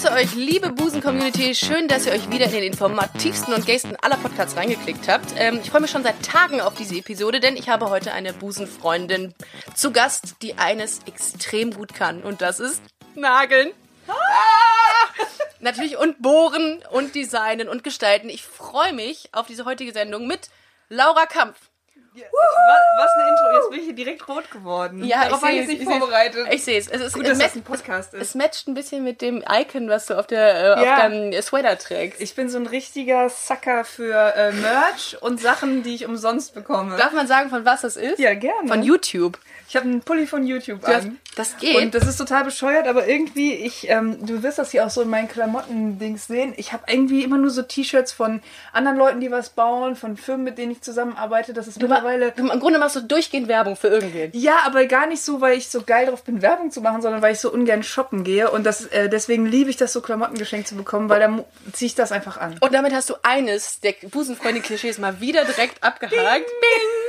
Grüße euch, liebe Busen-Community. Schön, dass ihr euch wieder in den informativsten und gaysten aller Podcasts reingeklickt habt. Ähm, ich freue mich schon seit Tagen auf diese Episode, denn ich habe heute eine Busenfreundin zu Gast, die eines extrem gut kann. Und das ist Nageln. Ah! Natürlich und bohren und designen und gestalten. Ich freue mich auf diese heutige Sendung mit Laura Kampf. Ja, was, was eine Intro, jetzt bin ich hier direkt rot geworden. Ja, Darauf ich war sehe ich es. jetzt nicht ich seh's. vorbereitet. Ich sehe es. Es ist Gut, es dass ma- das ein Podcast ist. Es matcht ein bisschen mit dem Icon, was du auf, der, äh, auf Ja. deinem Sweater trägst. Ich bin so ein richtiger Sucker für äh, Merch und Sachen, die ich umsonst bekomme. Darf man sagen, von was das ist? ja, gerne. Von YouTube. Ich habe einen Pulli von YouTube Das, an. das geht. Und das ist total bescheuert, aber irgendwie, ich, ähm, du wirst das hier auch so in meinen Klamotten-Dings sehen. Ich habe irgendwie immer nur so T-Shirts von anderen Leuten, die was bauen, von Firmen, mit denen ich zusammenarbeite. Das ist mittlerweile. du, Im Grunde machst du durchgehend Werbung für irgendwen. Ja, aber gar nicht so, weil ich so geil drauf bin, Werbung zu machen, sondern weil ich so ungern shoppen gehe. Und das, äh, deswegen liebe ich das, so Klamotten geschenkt zu bekommen, weil dann ziehe ich das einfach an. Und damit hast du eines der Busenfreunde-Klischees mal wieder direkt abgehakt. Bing!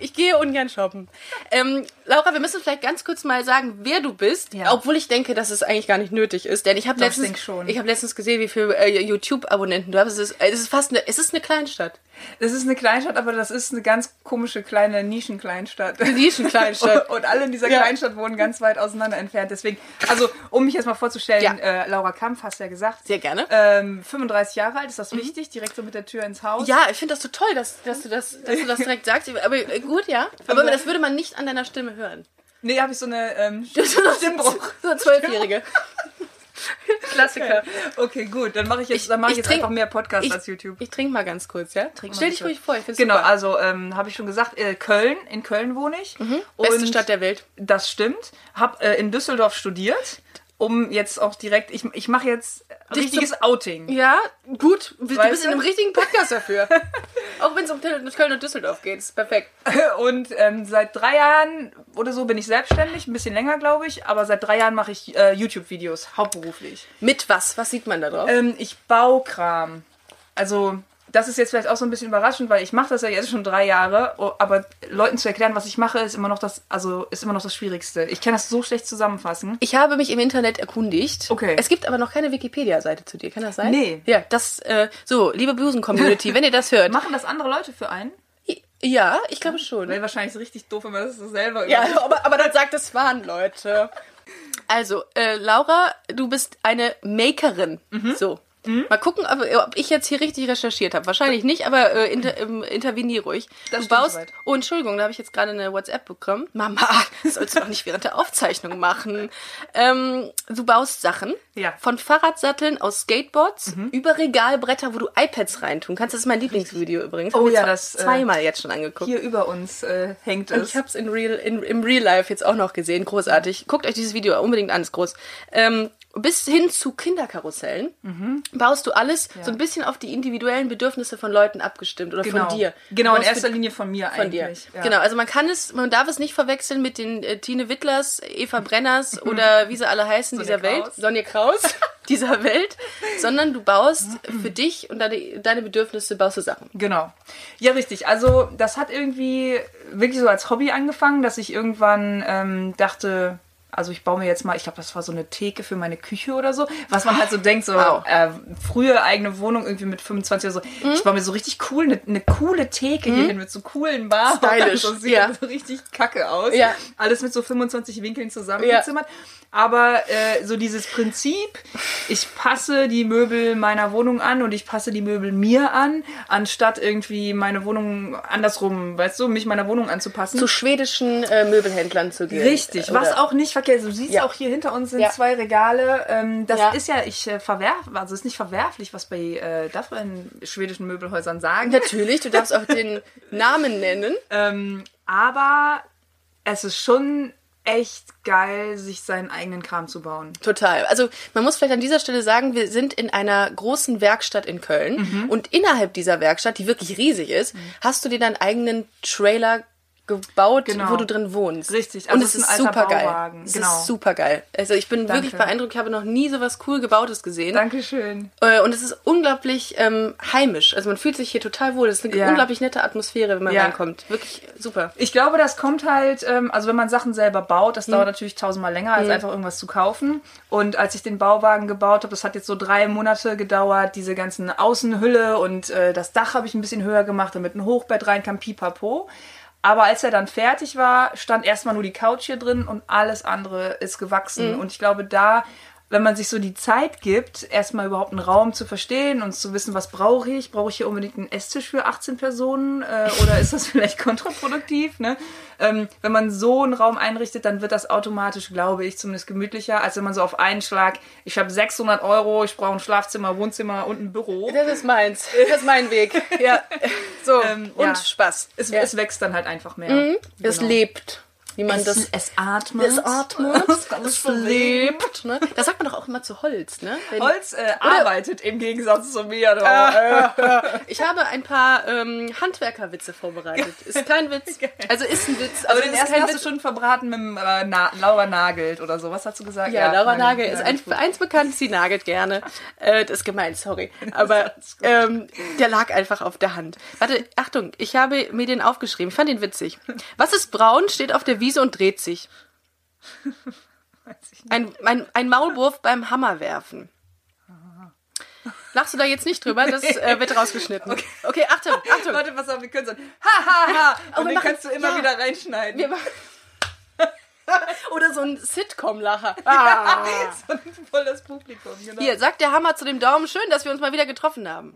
Ich gehe ungern shoppen. Ähm, Laura, wir müssen vielleicht ganz kurz mal sagen, wer du bist, Ja. obwohl ich denke, dass es eigentlich gar nicht nötig ist. Denn ich habe letztens, ich habe letztens gesehen, wie viele äh, YouTube-Abonnenten du hast. Es ist, es ist fast eine, es ist eine Kleinstadt. Das ist eine Kleinstadt, aber das ist eine ganz komische kleine Nischenkleinstadt. Nischenkleinstadt. Und, und alle in dieser Ja. Kleinstadt wohnen ganz weit auseinander entfernt. Deswegen, also um mich jetzt mal vorzustellen, Ja. äh, Laura Kampf, hast du ja gesagt. Sehr gerne. Ähm, 35 Jahre alt, ist das wichtig? Direkt so mit der Tür ins Haus. Ja, ich finde das so toll, dass, dass, du das, dass du das direkt sagst. Aber äh, gut, ja. Aber das würde man nicht an deiner Stimme hören. Nee, habe ich so eine ähm, Stimmbruch. So eine Zwölfjährige. Klassiker. Okay, gut, dann mache ich jetzt, dann mache ich, ich jetzt trink- einfach mehr Podcast Ich, als YouTube. ich trinke mal ganz kurz, ja? mal Stell dich ruhig vor, ich Genau, super. also ähm, habe ich schon gesagt, äh, Köln, in Köln wohne ich. Beste Und Stadt der Welt. Das stimmt. Hab äh, in Düsseldorf studiert, um jetzt auch direkt, ich, ich mache jetzt richtiges Outing. Ja, gut. Du Weißt bist in du? einem richtigen Podcast dafür. Auch wenn es um Köln und Düsseldorf geht. Ist perfekt. Und ähm, seit drei Jahren oder so bin ich selbstständig, ein bisschen länger glaube ich, aber seit drei Jahren mache ich äh, YouTube-Videos, hauptberuflich. Mit was? Was sieht man da drauf? Ähm, ich baue Kram. Also das ist jetzt vielleicht auch so ein bisschen überraschend, weil ich mache das ja jetzt schon drei Jahre, oh, aber Leuten zu erklären, was ich mache, ist immer noch das, also ist immer noch das Schwierigste. Ich kann das so schlecht zusammenfassen. Ich habe mich im Internet erkundigt. Okay. Es gibt aber noch keine Wikipedia-Seite zu dir. Kann das sein? Nee. Ja, das, äh, so, liebe Busen-Community, wenn ihr das hört. Machen das andere Leute für einen? Ja, ich glaube schon. Wäre wahrscheinlich so richtig doof, wenn man das so selber Ja, aber, aber dann sagt es waren Leute. Also, äh, Laura, du bist eine Makerin. So. Mal gucken, ob, ob ich jetzt hier richtig recherchiert habe. Wahrscheinlich nicht, aber äh, inter, ähm, intervenier ruhig. Das du baust. soweit. Oh, Entschuldigung, da habe ich jetzt gerade eine WhatsApp bekommen. Mama, das sollst du doch nicht während der Aufzeichnung machen. Ähm, du baust Sachen. Ja. Von Fahrradsatteln aus Skateboards über Regalbretter, wo du iPads reintun kannst. Das ist mein Lieblingsvideo übrigens. Oh ja, das, äh, zweimal jetzt schon angeguckt. Hier über uns äh, hängt Und es. ich habe es in Real, in, im Real Life jetzt auch noch gesehen. Großartig. Guckt euch dieses Video unbedingt an, ist groß. Ähm, bis hin zu Kinderkarussellen baust du alles so ein bisschen auf die individuellen Bedürfnisse von Leuten abgestimmt oder genau. von dir. Genau, in erster Linie von mir von dir. eigentlich. Ja. Genau, also man kann es, man darf es nicht verwechseln mit den äh, Tine Wittlers, Eva Brenners oder wie sie alle heißen Sonja dieser Welt, Kraus. Sonja Kraus dieser Welt, sondern du baust für dich und deine, deine Bedürfnisse baust du Sachen. Genau. Ja, richtig. Also das hat irgendwie wirklich so als Hobby angefangen, dass ich irgendwann ähm, dachte, also ich baue mir jetzt mal, ich glaube, das war so eine Theke für meine Küche oder so, was man halt so denkt, so Wow. äh, frühe eigene Wohnung irgendwie mit 25 oder so. Mhm. Ich baue mir so richtig cool, eine, eine coole Theke hier hin mit so coolen Bar. Stylisch, Das sieht ja. so richtig kacke aus. Ja. Alles mit so 25 Winkeln zusammengezimmert. Aber äh, so dieses Prinzip, ich passe die Möbel meiner Wohnung an und ich passe die Möbel mir an, anstatt irgendwie meine Wohnung andersrum, weißt du, mich meiner Wohnung anzupassen. Zu schwedischen äh, Möbelhändlern zu gehen. Richtig, was Oder- auch nicht ist. Du siehst Ja. auch hier hinter uns sind Ja. zwei Regale. Ähm, das Ja. ist ja, ich äh, verwerf, also ist nicht verwerflich, was bei, äh, darf man in schwedischen Möbelhäusern sagen. Natürlich, du darfst auch den Namen nennen. Ähm, aber es ist schon echt geil, sich seinen eigenen Kram zu bauen. Total. Also man muss vielleicht an dieser Stelle sagen, wir sind in einer großen Werkstatt in Köln und innerhalb dieser Werkstatt, die wirklich riesig ist, hast du dir deinen eigenen Trailer gebaut, genau. wo du drin wohnst. Richtig, also und es ist super geil. Es genau. ist super geil. Also ich bin Danke. wirklich beeindruckt, ich habe noch nie so was cool gebautes gesehen. Dankeschön. Äh, und es ist unglaublich ähm, heimisch. Also man fühlt sich hier total wohl. Es ist eine ja. unglaublich nette Atmosphäre, wenn man ja. reinkommt. Wirklich super. Ich glaube, das kommt halt, ähm, also wenn man Sachen selber baut, das mhm. dauert natürlich tausendmal länger, als mhm. einfach irgendwas zu kaufen. Und als ich den Bauwagen gebaut habe, das hat jetzt so drei Monate gedauert, diese ganzen Außenhülle und äh, das Dach habe ich ein bisschen höher gemacht, damit ein Hochbett rein kann, pipapo. Aber als er dann fertig war, stand erstmal nur die Couch hier drin und alles andere ist gewachsen. Mhm. Und ich glaube, da wenn man sich so die Zeit gibt, erstmal überhaupt einen Raum zu verstehen und zu wissen, was brauche ich? Brauche ich hier unbedingt einen Esstisch für 18 Personen äh, oder ist das vielleicht kontraproduktiv? Ne? Ähm, wenn man so einen Raum einrichtet, dann wird das automatisch, glaube ich, zumindest gemütlicher, als wenn man so auf einen Schlag, ich habe 600 Euro, ich brauche ein Schlafzimmer, Wohnzimmer und ein Büro. Das ist meins. Das ist mein Weg. ja. So, ähm, und ja. Spaß. Es, ja. es, wächst dann halt einfach mehr. Mhm. Genau. Es lebt wie man es, das. Es atmet. Es atmet. es lebt. Ne? Das sagt man doch auch immer zu Holz, ne? Wenn, Holz äh, arbeitet im Gegensatz zu mir. Äh, ich habe ein paar ähm, Handwerkerwitze vorbereitet. Ist kein Witz. Also ist ein Witz. Also den ersten hast Witz. du schon verbraten mit äh, Na Laura Nagelt oder so. Was hast du gesagt? Ja, ja Laura Nagel ist ein, eins bekannt, sie nagelt gerne. Äh, das ist gemein, sorry. Aber ähm, der lag einfach auf der Hand. Warte, Achtung, ich habe mir den aufgeschrieben. Ich fand den witzig. Was ist braun, steht auf der Wiese Wiese und dreht sich. Ein, ein, ein Maulwurf beim Hammerwerfen. Lachst du da jetzt nicht drüber? Das äh, wird rausgeschnitten. Okay. okay, Achtung, Achtung. Warte, pass auf, wir können so ha, ha, ha. Und den machen, kannst du immer ja. wieder reinschneiden. Wir machen, Oder so ein Sitcom-Lacher. Ah. so voll das Publikum, genau. Hier, sagt der Hammer zu dem Daumen, schön, dass wir uns mal wieder getroffen haben.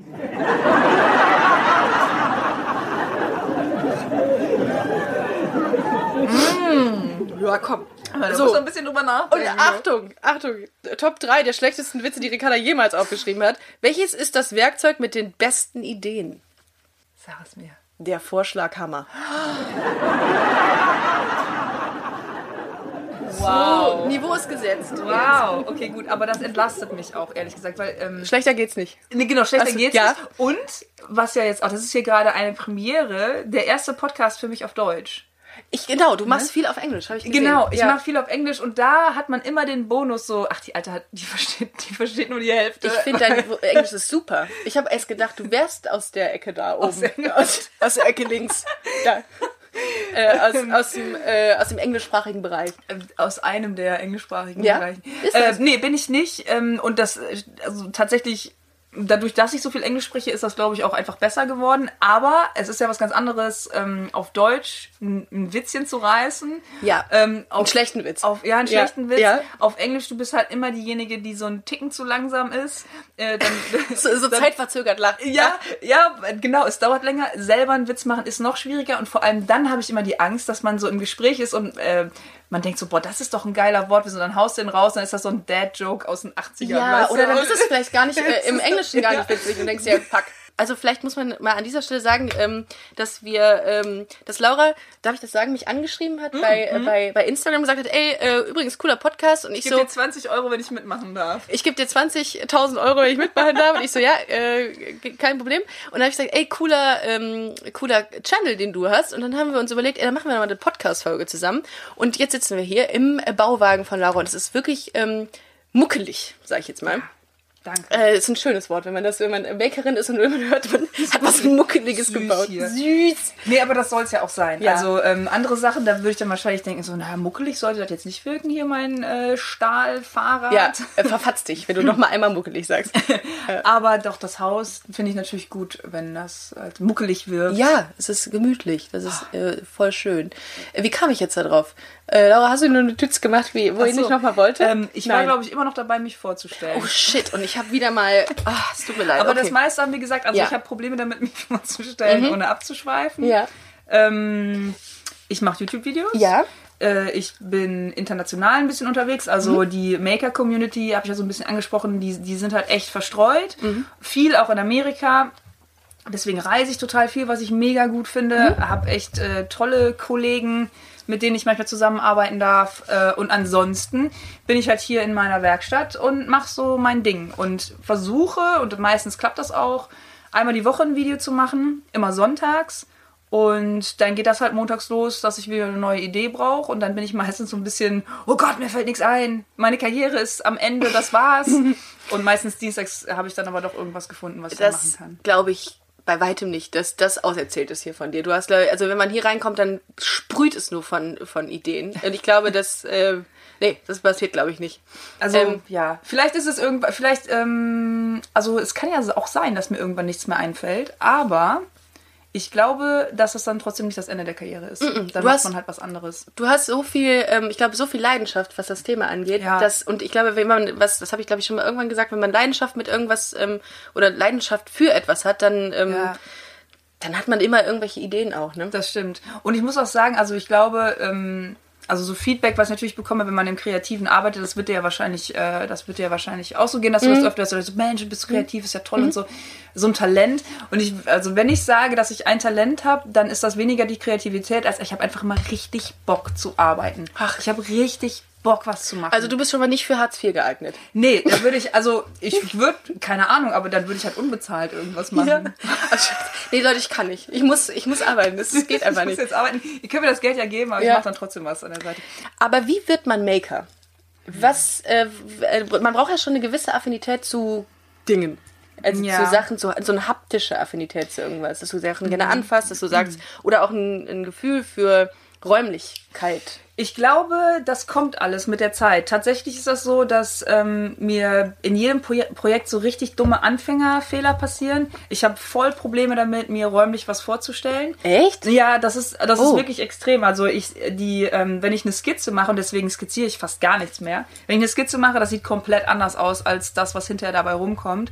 Mmh. Ja, komm. Da so. muss ein bisschen drüber nachdenken. Und Achtung, Achtung, Top 3 der schlechtesten Witze, die Ricarda jemals aufgeschrieben hat. Welches ist das Werkzeug mit den besten Ideen? Sag es mir. Der Vorschlaghammer. Wow. So, Niveau ist gesetzt. Wow. Okay, gut. Aber das entlastet mich auch, ehrlich gesagt. Weil, ähm, schlechter geht's nicht. Nee, genau, schlechter also, geht's ja. nicht. Und, was ja jetzt auch, das ist hier gerade eine Premiere, der erste Podcast für mich auf Deutsch. Ich, genau, du machst ne? viel auf Englisch, habe ich gesehen. Genau, ich ja. mache viel auf Englisch und da hat man immer den Bonus so, ach, die Alte hat, die versteht, die versteht nur die Hälfte. Ich finde dein Englisch ist super. Ich habe erst gedacht, du wärst aus der Ecke da oben. Aus, aus, aus der Ecke links. Da. Äh, aus, aus, dem, äh, aus dem englischsprachigen Bereich. Ähm, aus einem der englischsprachigen ja? Bereiche. Ist? Äh, nee, bin ich nicht. Ähm, und das, also tatsächlich dadurch, dass ich so viel Englisch spreche, ist das, glaube ich, auch einfach besser geworden. Aber es ist ja was ganz anderes, ähm, auf Deutsch ein, ein, Witzchen zu reißen. Ja. Ähm, auf, einen schlechten Witz. Auf, ja, einen ja. schlechten Witz. Ja. Auf Englisch, du bist halt immer diejenige, die so einen Ticken zu langsam ist. Äh, dann, so, so dann, zeitverzögert lacht. Ja, ja, genau. Es dauert länger. Selber einen Witz machen ist noch schwieriger. Und vor allem dann habe ich immer die Angst, dass man so im Gespräch ist und äh, man denkt so, boah, das ist doch ein geiler Wort, dann haust du den raus, dann ist das so ein Dad-Joke aus den 80ern. Ja, oder dann ist es vielleicht gar nicht äh, im Englischen gar nicht witzig und denkst dir, fuck, also vielleicht muss man mal an dieser Stelle sagen, ähm, dass wir, ähm, dass Laura, darf ich das sagen, mich angeschrieben hat mm, bei, mm. Äh, bei, bei Instagram gesagt hat, ey, äh, übrigens cooler Podcast und ich, ich so. Gebe dir 20 Euro, wenn ich mitmachen darf. Ich gebe dir 20.000 Euro, wenn ich mitmachen darf und ich so, ja, äh, kein Problem. Und dann habe ich gesagt, ey, cooler, ähm, cooler Channel, den du hast und dann haben wir uns überlegt, ey, dann machen wir mal eine Podcast-Folge zusammen und jetzt sitzen wir hier im Bauwagen von Laura und es ist wirklich ähm, muckelig, sag ich jetzt mal. Danke. Äh, ist ein schönes Wort, wenn man das, wenn man Bakerin ist und wenn man hört, man hat was Muckeliges Süß gebaut. Hier. Süß. Nee, aber das soll es ja auch sein. Ja. Also ähm, andere Sachen, da würde ich dann wahrscheinlich denken, so, na, muckelig sollte das jetzt nicht wirken, hier mein äh, Stahlfahrrad. Ja, äh, verfatzt dich, wenn du noch mal einmal muckelig sagst. aber doch, das Haus finde ich natürlich gut, wenn das halt muckelig wirkt. Ja, es ist gemütlich, das ist äh, voll schön. Äh, wie kam ich jetzt da drauf? Äh, Laura, hast du nur eine Tütz gemacht, wie, wo so. ich nochmal wollte? Ähm, ich Nein. war, glaube ich, immer noch dabei, mich vorzustellen. Oh shit, und ich habe wieder mal. Ach, es tut mir leid. Aber okay. das meiste haben wir gesagt, also ja. ich habe Probleme damit, mich vorzustellen, mhm. ohne abzuschweifen. Ja. Ähm, ich mache YouTube-Videos. Ja. Äh, ich bin international ein bisschen unterwegs. Also mhm. die Maker-Community, habe ich ja so ein bisschen angesprochen, die, die sind halt echt verstreut. Mhm. Viel auch in Amerika. Deswegen reise ich total viel, was ich mega gut finde. Mhm. Habe echt äh, tolle Kollegen mit denen ich manchmal zusammenarbeiten darf. Äh, und ansonsten bin ich halt hier in meiner Werkstatt und mache so mein Ding und versuche, und meistens klappt das auch, einmal die Woche ein Video zu machen, immer sonntags Und dann geht das halt montags los, dass ich wieder eine neue Idee brauche. Und dann bin ich meistens so ein bisschen, oh Gott, mir fällt nichts ein. Meine Karriere ist am Ende, das war's. und meistens dienstags habe ich dann aber doch irgendwas gefunden, was ich das machen kann. glaube ich bei weitem nicht, dass das auserzählt ist hier von dir. Du hast, also wenn man hier reinkommt, dann sprüht es nur von, von Ideen. Und ich glaube, dass, äh, nee, das passiert, glaube ich, nicht. Also, ähm, ja, vielleicht ist es irgendwann, vielleicht, ähm, also es kann ja auch sein, dass mir irgendwann nichts mehr einfällt, aber ich glaube, dass es dann trotzdem nicht das Ende der Karriere ist. Mm -mm. Dann du macht hast, man halt was anderes. Du hast so viel, ähm, ich glaube, so viel Leidenschaft, was das Thema angeht. Ja. Dass, und ich glaube, wenn man was, das habe ich glaube ich schon mal irgendwann gesagt, wenn man Leidenschaft mit irgendwas ähm, oder Leidenschaft für etwas hat, dann ähm, ja. dann hat man immer irgendwelche Ideen auch. Ne? Das stimmt. Und ich muss auch sagen, also ich glaube, ähm, also so Feedback, was ich natürlich bekomme, wenn man im Kreativen arbeitet, das wird dir ja wahrscheinlich, äh, das wird dir ja wahrscheinlich auch so gehen, dass du mhm. das öfter dass du so, Mensch, du bist kreativ, ist ja toll mhm. und so, so ein Talent. Und ich, also wenn ich sage, dass ich ein Talent habe, dann ist das weniger die Kreativität, als ich habe einfach immer richtig Bock zu arbeiten. Ach, ich habe richtig Bock, was zu machen. Also du bist schon mal nicht für Hartz IV geeignet. Nee, da würde ich, also ich, ich würde, keine Ahnung, aber dann würde ich halt unbezahlt irgendwas machen. Ja. Also, nee, Leute, ich kann nicht. Ich muss, ich muss arbeiten. Das geht einfach ich nicht. Ich muss jetzt arbeiten. Ihr könnt mir das Geld ja geben, aber ja. ich mache dann trotzdem was an der Seite. Aber wie wird man Maker? Was, äh, man braucht ja schon eine gewisse Affinität zu Dingen. Also ja. zu Sachen, so, so eine haptische Affinität zu irgendwas, dass du Sachen mhm. gerne anfasst, dass du sagst, mhm. oder auch ein, ein Gefühl für Räumlichkeit. Ich glaube, das kommt alles mit der Zeit. Tatsächlich ist das so, dass ähm, mir in jedem Pro Projekt so richtig dumme Anfängerfehler passieren. Ich habe voll Probleme damit, mir räumlich was vorzustellen. Echt? Ja, das ist das oh. ist wirklich extrem. Also ich die, ähm, wenn ich eine Skizze mache und deswegen skizziere ich fast gar nichts mehr. Wenn ich eine Skizze mache, das sieht komplett anders aus als das, was hinterher dabei rumkommt.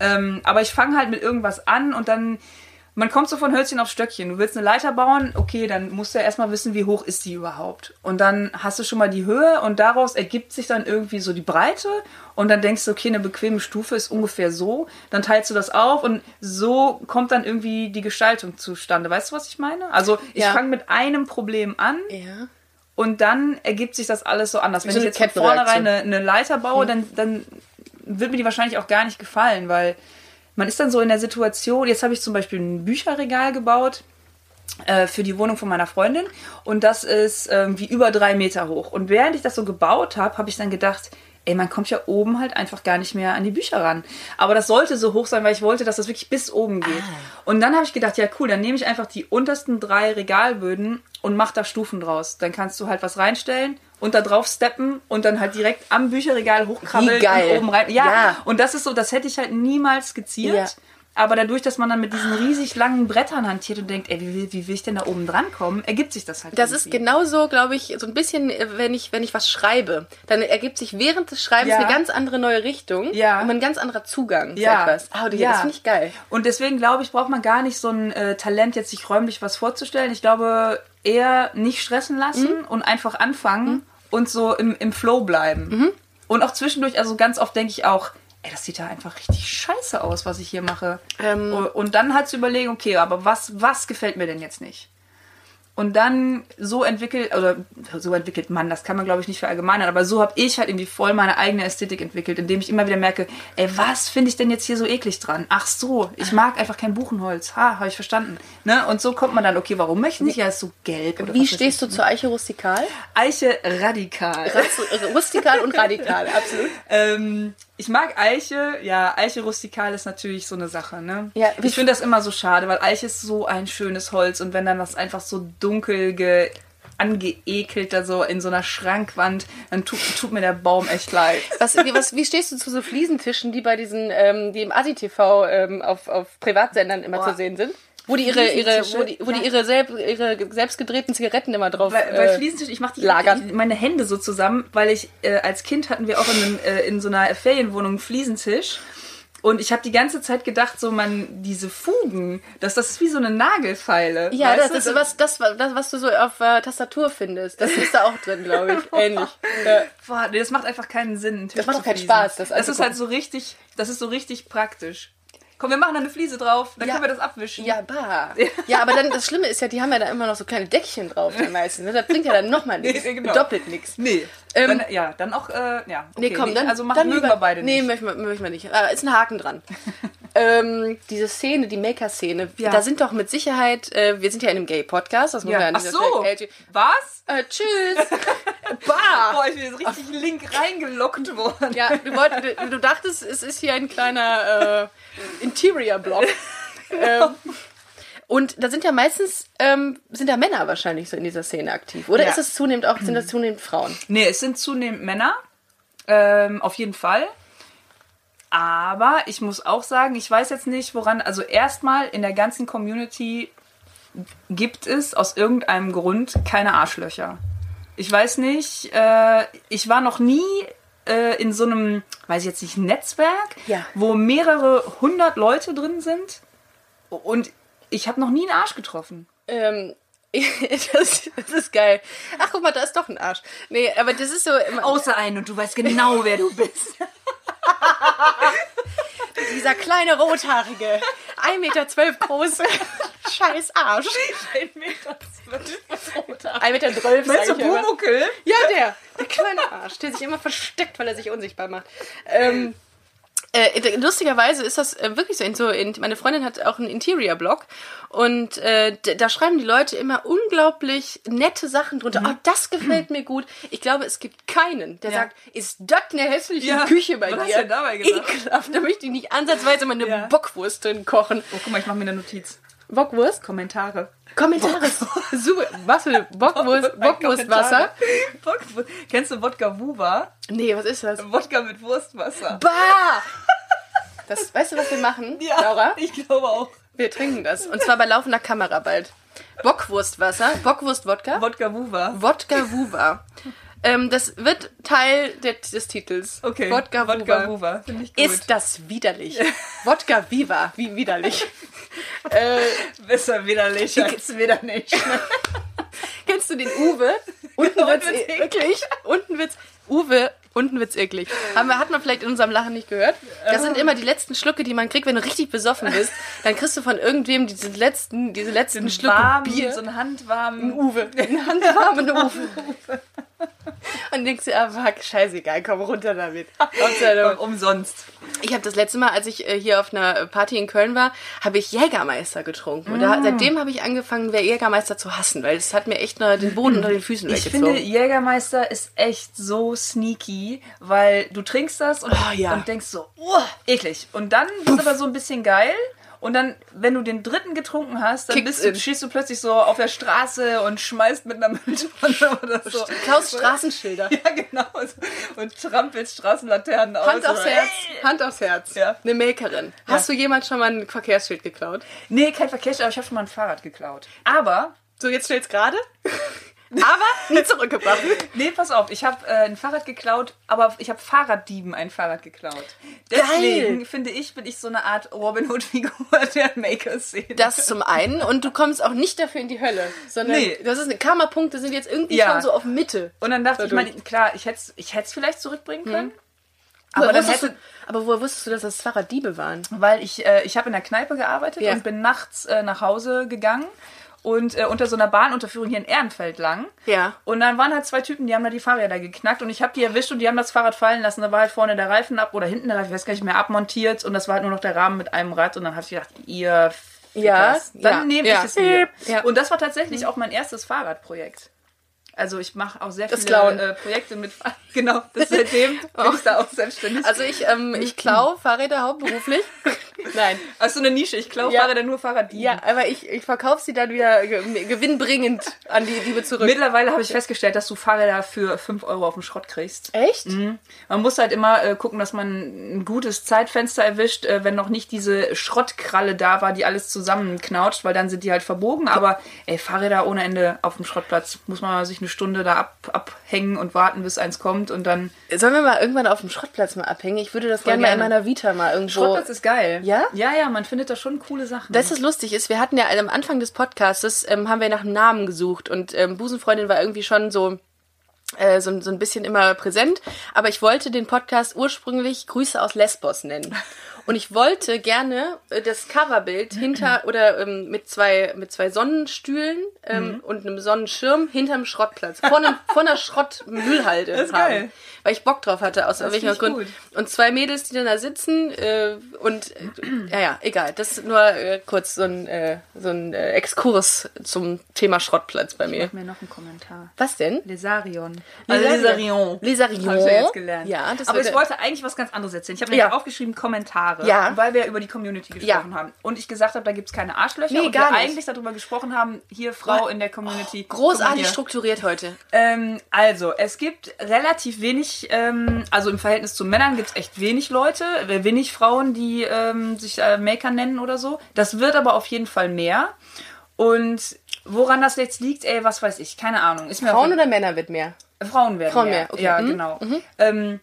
Ähm, aber ich fange halt mit irgendwas an und dann man kommt so von Hölzchen auf Stöckchen. Du willst eine Leiter bauen, okay, dann musst du ja erstmal wissen, wie hoch ist die überhaupt. Und dann hast du schon mal die Höhe und daraus ergibt sich dann irgendwie so die Breite und dann denkst du, okay, eine bequeme Stufe ist ungefähr so. Dann teilst du das auf und so kommt dann irgendwie die Gestaltung zustande. Weißt du, was ich meine? Also ich ja. fange mit einem Problem an. Ja. Und dann ergibt sich das alles so anders. Wenn so ich jetzt von vornherein eine, eine Leiter baue, hm. dann, dann wird mir die wahrscheinlich auch gar nicht gefallen, weil man ist dann so in der Situation, jetzt habe ich zum Beispiel ein Bücherregal gebaut äh, für die Wohnung von meiner Freundin und das ist irgendwie über drei Meter hoch. Und während ich das so gebaut habe, habe ich dann gedacht, ey, man kommt ja oben halt einfach gar nicht mehr an die Bücher ran. Aber das sollte so hoch sein, weil ich wollte, dass das wirklich bis oben geht. Ah. Und dann habe ich gedacht, ja cool, dann nehme ich einfach die untersten drei Regalböden und mache da Stufen draus. Dann kannst du halt was reinstellen und da drauf steppen und dann halt direkt am Bücherregal hochkrabbeln und oben rein. Ja, ja, und das ist so, das hätte ich halt niemals skizziert. Ja. Aber dadurch, dass man dann mit diesen riesig langen Brettern hantiert und denkt, ey, wie, wie will ich denn da oben dran kommen, ergibt sich das halt. Das irgendwie. ist genauso, glaube ich, so ein bisschen, wenn ich, wenn ich was schreibe, dann ergibt sich während des Schreibens ja. eine ganz andere neue Richtung ja. und ein ganz anderer Zugang ja. zu etwas. Oh, ja. Das finde ich geil. Und deswegen glaube ich, braucht man gar nicht so ein äh, Talent, jetzt sich räumlich was vorzustellen. Ich glaube, eher nicht stressen lassen mhm. und einfach anfangen. Mhm und so im, im Flow bleiben. Mhm. Und auch zwischendurch, also ganz oft denke ich auch, ey, das sieht ja einfach richtig scheiße aus, was ich hier mache. Ähm. Und dann halt zu überlegen, okay, aber was, was gefällt mir denn jetzt nicht? Und dann so entwickelt, oder so entwickelt man, das kann man glaube ich nicht verallgemeinern, aber so habe ich halt irgendwie voll meine eigene Ästhetik entwickelt, indem ich immer wieder merke, ey, was finde ich denn jetzt hier so eklig dran? Ach so, ich mag einfach kein Buchenholz. Ha, habe ich verstanden. Ne? Und so kommt man dann, okay, warum möchte ich ja, ist so gelb. Oder Wie stehst du zur Eiche rustikal? Eiche radikal. rustikal und radikal, absolut. ähm, ich mag Eiche, ja, Eiche rustikal ist natürlich so eine Sache, ne? Ja, ich finde das immer so schade, weil Eiche ist so ein schönes Holz und wenn dann das einfach so dunkel ge angeekelt da so in so einer Schrankwand, dann tut, tut mir der Baum echt leid. Was, wie, was, wie stehst du zu so Fliesentischen, die bei diesen, ähm, die im ASI-TV ähm, auf, auf Privatsendern immer Boah. zu sehen sind? Wo die ihre, ihre, wo die, wo die ihre, selb, ihre selbst gedrehten Zigaretten immer drauf weil äh, Fliesentisch, ich mache lagern. meine Hände so zusammen, weil ich äh, als Kind hatten wir auch in, einem, äh, in so einer Ferienwohnung einen Fliesentisch. Und ich habe die ganze Zeit gedacht, so man diese Fugen, dass das ist wie so eine Nagelfeile. Ja, das ist was, das, das, was du so auf äh, Tastatur findest. Das ist da auch drin, glaube ich. Ähnlich. Ja. Boah, nee, das macht einfach keinen Sinn. Das macht auch keinen Spaß. Das, das ist halt so richtig, das ist so richtig praktisch. Komm, wir machen da eine Fliese drauf, dann ja. können wir das abwischen. Ja, bah. Ja, aber dann das Schlimme ist ja, die haben ja da immer noch so kleine Deckchen drauf, die meisten. Ne? Das bringt ja dann nochmal nichts. Nee, genau. Doppelt nichts. Nee. Ähm, dann, ja, dann auch, äh, ja. Okay, nee, komm, dann. Also machen dann mögen wir beide nicht. Nee, möchten wir, möchten wir nicht. Äh, ist ein Haken dran. ähm, diese Szene, die Maker-Szene, Ja. da sind doch mit Sicherheit, äh, wir sind ja in einem Gay-Podcast, das muss man ja Ach so. Stelle- Was? Äh, tschüss. bah. Boah, ich bin jetzt richtig link reingelockt worden. Ja, du, wollt, du, du dachtest, es ist hier ein kleiner äh, Interior-Block. ähm, und da sind ja meistens, ähm, sind da Männer wahrscheinlich so in dieser Szene aktiv. Oder Ja. ist es zunehmend auch, sind das zunehmend Frauen? Nee, es sind zunehmend Männer. Ähm, auf jeden Fall. Aber ich muss auch sagen, ich weiß jetzt nicht, woran. Also, erstmal in der ganzen Community gibt es aus irgendeinem Grund keine Arschlöcher. Ich weiß nicht, äh, ich war noch nie äh, in so einem, weiß ich jetzt nicht, Netzwerk, Ja. wo mehrere hundert Leute drin sind. Und ich habe noch nie einen Arsch getroffen. Ähm, das, das ist geil. Ach, guck mal, da ist doch ein Arsch. Nee, aber das ist so. Außer einen und du weißt genau, wer du bist. Dieser kleine rothaarige, 1,12 Meter große, scheiß Arsch. 1,12 Meter. 1,12 Meter, sag Meinst du. Pumuckel? Ja, der. Der kleine Arsch, der sich immer versteckt, weil er sich unsichtbar macht. Ähm, äh, lustigerweise ist das äh, wirklich so. In, so in, meine Freundin hat auch einen Interior-Blog und äh, da schreiben die Leute immer unglaublich nette Sachen drunter. Oh, das gefällt mir gut. Ich glaube, es gibt keinen, der Ja. sagt, ist das eine hässliche Ja. Küche bei Was dir? hast du dabei gedacht? Ekelhaft. Da möchte ich nicht ansatzweise mal eine Ja. Bockwurst drin kochen. Oh, guck mal, ich mache mir eine Notiz. Bockwurst? Kommentare. Kommentare. Super. Was für Bockwurst? Bockwurstwasser? Bockwurst. Kennst du Wodka Wuva? Nee, was ist das? Wodka mit Wurstwasser. Bah! Das, weißt du, was wir machen, Laura? ich glaube auch. Wir trinken das. Und zwar bei laufender Kamera bald. Bockwurstwasser, Bockwurst-Wodka, Wodka Wuva. Wodka Wuva. Ähm, das wird Teil de des Titels. Okay. Wodka, Wodka Wuva. Wuva. Ich gut. Ist das widerlich? Wodka Viva. Wie widerlich. Äh, besser widerlich als wieder nicht. kennst du den Uwe? Unten wird's unten wird's e- wirklich. Unten wird's. Uwe, unten wird's eklig. Haben wir, hat man vielleicht in unserem Lachen nicht gehört. Das sind immer die letzten Schlucke, die man kriegt, wenn du richtig besoffen bist. Dann kriegst du von irgendwem diese letzten, diese letzten Schlucke Warm, Bier. so einen handwarmen. Uwe. Eine handwarme Uwe. Und denkst dir, ah, fuck, scheißegal, komm runter damit. Du- Umsonst. Ich habe das letzte Mal, als ich äh, hier auf einer Party in Köln war, habe ich Jägermeister getrunken. Und da, seitdem habe ich angefangen, wer Jägermeister zu hassen, weil es hat mir echt nur den Boden unter den Füßen Ich weggezogen. finde, Jägermeister ist echt so sneaky, weil du trinkst das und, Oh, ja. und denkst so, oh, eklig. Und dann ist aber so ein bisschen geil. Und dann, wenn du den dritten getrunken hast, dann bist du, stehst du plötzlich so auf der Straße und schmeißt mit einer Mülltonne oder so. Klaus Straßenschilder. Ja, genau. Und trampelst Straßenlaternen aus. Hand aufs Herz. Hand aufs Herz. Ja. Eine Makerin. Hast du jemals schon mal ein Verkehrsschild geklaut? Nee, kein Verkehrsschild, aber ich habe schon mal ein Fahrrad geklaut. Aber, So, jetzt stell's gerade. Aber nie zurückgebracht. nee, pass auf, ich habe äh, ein Fahrrad geklaut, aber ich habe Fahrraddieben ein Fahrrad geklaut. Deswegen finde ich, bin ich so eine Art Robin Hood-Figur der Maker-Szene. Das zum einen. Und du kommst auch nicht dafür in die Hölle. Sondern Nee. das ist eine Karma-Punkte sind jetzt irgendwie Ja. schon so auf Mitte. Und dann dachte ich, Dadurch. meine, klar, ich hätte es ich hätt's vielleicht zurückbringen können. Aber, Aber wusstest hätte, du, aber woher wusstest du, dass das Fahrraddiebe waren? weil ich, äh, ich habe in der Kneipe gearbeitet Ja. und bin nachts äh, nach Hause gegangen und äh, unter so einer Bahnunterführung hier in Ehrenfeld lang. Ja. Und dann waren halt zwei Typen, die haben da die Fahrräder geknackt und ich habe die erwischt und die haben das Fahrrad fallen lassen. Da war halt vorne der Reifen ab oder hinten der Reifen, ich weiß gar nicht mehr, abmontiert und das war halt nur noch der Rahmen mit einem Rad und dann habe ich gedacht, ihr Ja, Fickers, dann ja, nehme ja. ich es mir. Ja. Und das war tatsächlich auch mein erstes Fahrradprojekt. Also ich mache auch sehr Das viele äh, Projekte mit Genau, das seitdem bin ich da auch selbstständig. Also ich, ähm, ich klau Fahrräder hauptberuflich. Nein. Hast du eine Nische? Ich klaue Ja. Fahrräder nur Fahrraddieben. Ja, aber ich, ich verkaufe sie dann wieder ge- gewinnbringend an die Diebe zurück. Mittlerweile habe ich festgestellt, dass du Fahrräder für 5 Euro auf dem Schrott kriegst. Echt? Man muss halt immer äh, gucken, dass man ein gutes Zeitfenster erwischt, äh, wenn noch nicht diese Schrottkralle da war, die alles zusammenknautscht, weil dann sind die halt verbogen. Aber ey, Fahrräder ohne Ende auf dem Schrottplatz muss man sich eine Stunde da ab, abhängen und warten, bis eins kommt und dann. Sollen wir mal irgendwann auf dem Schrottplatz mal abhängen? Ich würde das gerne mal in meiner Vita mal irgendwo. Schrottplatz ist geil. Ja? Ja, ja, man findet da schon coole Sachen. Das ist lustig ist, wir hatten ja am Anfang des Podcasts, ähm, haben wir nach einem Namen gesucht und ähm, Busenfreundin war irgendwie schon so, äh, so, so ein bisschen immer präsent, aber ich wollte den Podcast ursprünglich Grüße aus Lesbos nennen. Und ich wollte gerne äh, das Coverbild hinter oder ähm, mit zwei mit zwei Sonnenstühlen ähm, Mhm. und einem Sonnenschirm hinterm Schrottplatz vor, einem, vor einer Schrottmüllhalde Das ist haben, geil. weil ich Bock drauf hatte aus welchem ich Grund. gut. Und zwei Mädels, die dann da sitzen äh, und äh, ja ja egal. Das ist nur äh, kurz so ein äh, so ein äh, Exkurs zum Thema Schrottplatz bei mir. Mach mir noch einen Kommentar. Was denn? Lesarion. Lesarion. Lesarion. Habe ich ja jetzt gelernt. Ja, das Aber ich wollte eigentlich was ganz anderes erzählen. Ich habe mir Ja. aufgeschrieben Kommentare, Ja. weil wir über die Community gesprochen Ja. haben. Und ich gesagt habe, da gibt es keine Arschlöcher. Nee, und gar wir nicht. eigentlich darüber gesprochen haben, hier Frau Boah. in der Community. Mal Großartig strukturiert heute. Ähm, also, es gibt relativ wenig, ähm, also im Verhältnis zu Männern gibt es echt wenig Leute, äh, wenig Frauen, die ähm, sich äh, Maker nennen oder so. Das wird aber auf jeden Fall mehr. Und woran das jetzt liegt, ey, was weiß ich, keine Ahnung. Frauen oder Männer wird mehr? Frauen werden Frauen mehr. mehr, okay. Ja, Mhm. genau. Ähm,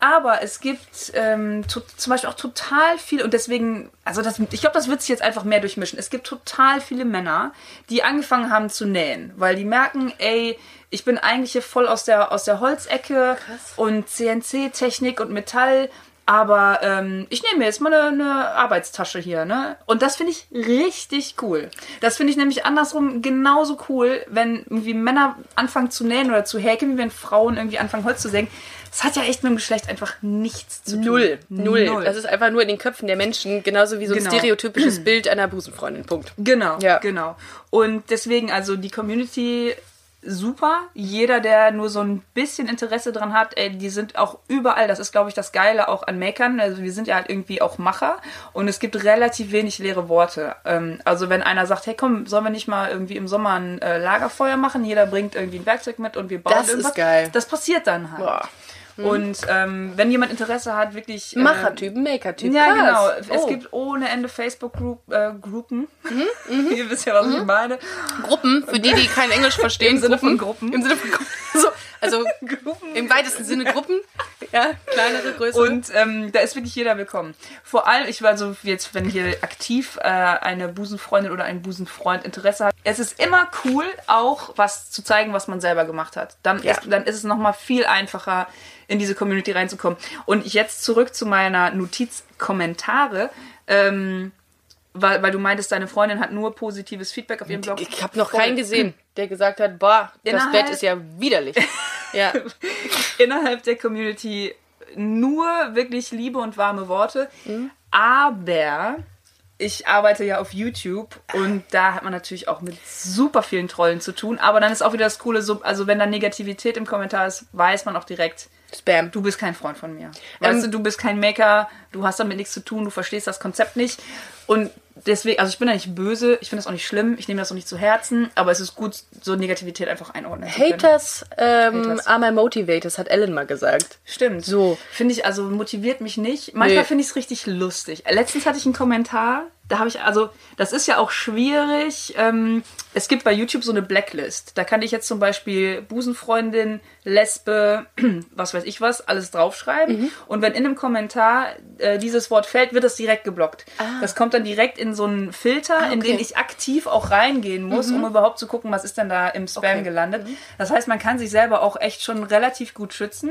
aber es gibt ähm, to- zum Beispiel auch total viel und deswegen, also das, ich glaube, das wird sich jetzt einfach mehr durchmischen. Es gibt total viele Männer, die angefangen haben zu nähen, weil die merken, ey, ich bin eigentlich hier voll aus der, aus der Holzecke und CNC-Technik und Metall. Aber ähm, ich nehme mir jetzt mal eine, eine Arbeitstasche hier, ne? Und das finde ich richtig cool. Das finde ich nämlich andersrum genauso cool, wenn irgendwie Männer anfangen zu nähen oder zu häkeln, wie wenn Frauen irgendwie anfangen Holz zu sägen. Das hat ja echt mit dem Geschlecht einfach nichts zu tun. Null. Null. Das ist einfach nur in den Köpfen der Menschen, genauso wie so ein Genau. stereotypisches Bild einer Busenfreundin. Punkt. Genau, Ja. genau. Und deswegen, also die Community super. Jeder, der nur so ein bisschen Interesse dran hat, ey, die sind auch überall. Das ist, glaube ich, das Geile auch an Makern. Also wir sind ja halt irgendwie auch Macher und es gibt relativ wenig leere Worte. Ähm, also wenn einer sagt, hey komm, sollen wir nicht mal irgendwie im Sommer ein äh, Lagerfeuer machen? Jeder bringt irgendwie ein Werkzeug mit und wir bauen Das ist irgendwas. geil. Das passiert dann halt. Boah. Und ähm, wenn jemand Interesse hat, wirklich... äh, Machertypen, Makertyp. ja, krass. genau. Es Oh. gibt ohne Ende Facebook-Gruppen. Äh, Gruppen. Mhm, Ihr wisst ja, was ich meine. Gruppen, für die, die kein Englisch verstehen. Im Sinne von Gruppen. Im Sinne von Gruppen. So, also im weitesten Sinne Gruppen. Ja, kleinere, größere. Und ähm, da ist wirklich jeder willkommen. Vor allem, ich war so jetzt, wenn hier aktiv äh, eine Busenfreundin oder ein Busenfreund Interesse hat, es ist immer cool, auch was zu zeigen, was man selber gemacht hat. Dann, Ja. ist, dann ist es nochmal viel einfacher, in diese Community reinzukommen. Und jetzt zurück zu meiner Notiz Kommentare. Ähm, weil, weil du meintest, deine Freundin hat nur positives Feedback auf ihrem Blog. ich habe noch keinen gesehen, der gesagt hat, boah, das Innerhalb- Bett ist ja widerlich. Ja. innerhalb der Community nur wirklich liebe und warme Worte. Mhm. Aber ich arbeite ja auf YouTube und da hat man natürlich auch mit super vielen Trollen zu tun. Aber dann ist auch wieder das Coole, so, also wenn da Negativität im Kommentar ist, weiß man auch direkt, Spam. du bist kein Freund von mir. Weißt Ähm, du, du bist kein Maker, du hast damit nichts zu tun, du verstehst das Konzept nicht. Und deswegen, also ich bin da nicht böse, ich finde das auch nicht schlimm, ich nehme das auch nicht zu Herzen, aber es ist gut, so Negativität einfach einordnen. Haters, ähm, Haters. are my motivators, hat Ellen mal gesagt. Stimmt. So. Finde ich, also motiviert mich nicht. Manchmal Nee. finde ich es richtig lustig. Letztens hatte ich einen Kommentar, da habe ich, also, das ist ja auch schwierig. Ähm, es gibt bei YouTube so eine Blacklist. Da kann ich jetzt zum Beispiel Busenfreundin, Lesbe, was weiß ich was, alles draufschreiben. Mhm. Und wenn in einem Kommentar äh, dieses Wort fällt, wird das direkt geblockt. Ah. Das kommt dann direkt in so einen Filter, in okay. Mhm. den ich aktiv auch reingehen muss, um überhaupt zu gucken, was ist denn da im Spam Okay. Mhm. gelandet. Das heißt, man kann sich selber auch echt schon relativ gut schützen.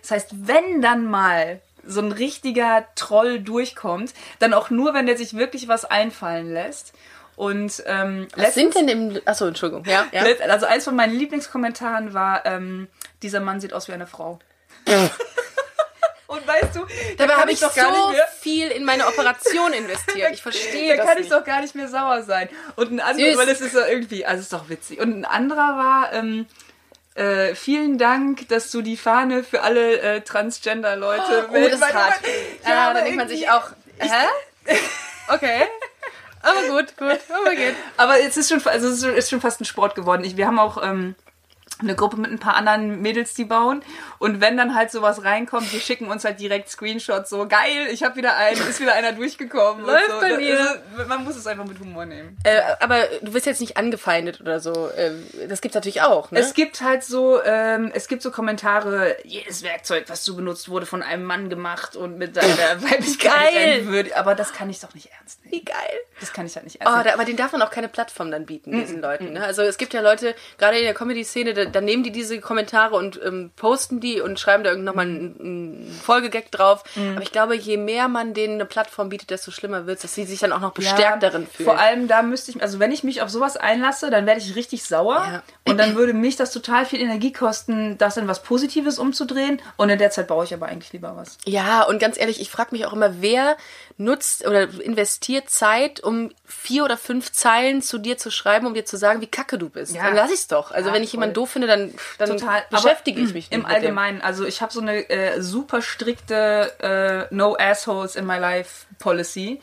Das heißt, wenn dann mal so ein richtiger Troll durchkommt, dann auch nur, wenn der sich wirklich was einfallen lässt. Und ähm, Was sind denn im. Achso, Entschuldigung. Ja, ja. also eins von meinen Lieblingskommentaren war, ähm, dieser Mann sieht aus wie eine Frau. Und weißt du, da Dabei habe ich doch gar so nicht mehr. viel in meine Operation investiert. Ich verstehe Da das kann ich nicht. doch gar nicht mehr sauer sein. Und ein anderer, weil es ist so irgendwie, also es ist doch witzig. Und ein anderer war, ähm, äh, vielen Dank, dass du die Fahne für alle äh, Transgender-Leute Oh, das ist hart. Ja, Ja, da denkt man sich auch, hä? Okay. Aber gut, gut. Aber geht. Aber es ist schon, also es ist schon fast ein Sport geworden. Ich, wir haben auch ähm, eine Gruppe mit ein paar anderen Mädels, die bauen. Und wenn dann halt sowas reinkommt, die schicken uns halt direkt Screenshots so, geil, ich habe wieder einen, ist wieder einer durchgekommen. Läuft so. bei mir. Ist, man muss es einfach mit Humor nehmen. Äh, aber du wirst jetzt nicht angefeindet oder so. Äh, das gibt's natürlich auch, ne? Es gibt halt so, ähm, es gibt so Kommentare, jedes Werkzeug, was du benutzt, wurde von einem Mann gemacht und mit seiner Weiblichkeit Geil. entwürdigt. Aber das kann ich doch nicht ernst nehmen. Wie geil. Das kann ich halt nicht ernst Oh, nehmen. da, aber den darf man auch keine Plattform dann bieten, diesen Leuten. Ne? Also es gibt ja Leute, gerade in der Comedy-Szene, da- dann nehmen die diese Kommentare und ähm, posten die und schreiben da nochmal einen, einen Folgegag drauf. Mhm. Aber ich glaube, je mehr man denen eine Plattform bietet, desto schlimmer wird es, dass sie sich dann auch noch bestärkt ja, darin fühlen. Vor allem da müsste ich, also wenn ich mich auf sowas einlasse, dann werde ich richtig sauer ja. und dann würde mich das total viel Energie kosten, das in was Positives umzudrehen und in der Zeit baue ich aber eigentlich lieber was. Ja, und ganz ehrlich, ich frage mich auch immer, wer nutzt oder investiert Zeit, um vier oder fünf Zeilen zu dir zu schreiben, um dir zu sagen, wie kacke du bist. Ja. Dann lass ich's doch. Also ja, wenn ich jemanden doof finde, dann, dann Total. beschäftige Aber ich mich Im Allgemeinen, also ich habe so eine äh, super strikte äh, No Assholes in my life Policy.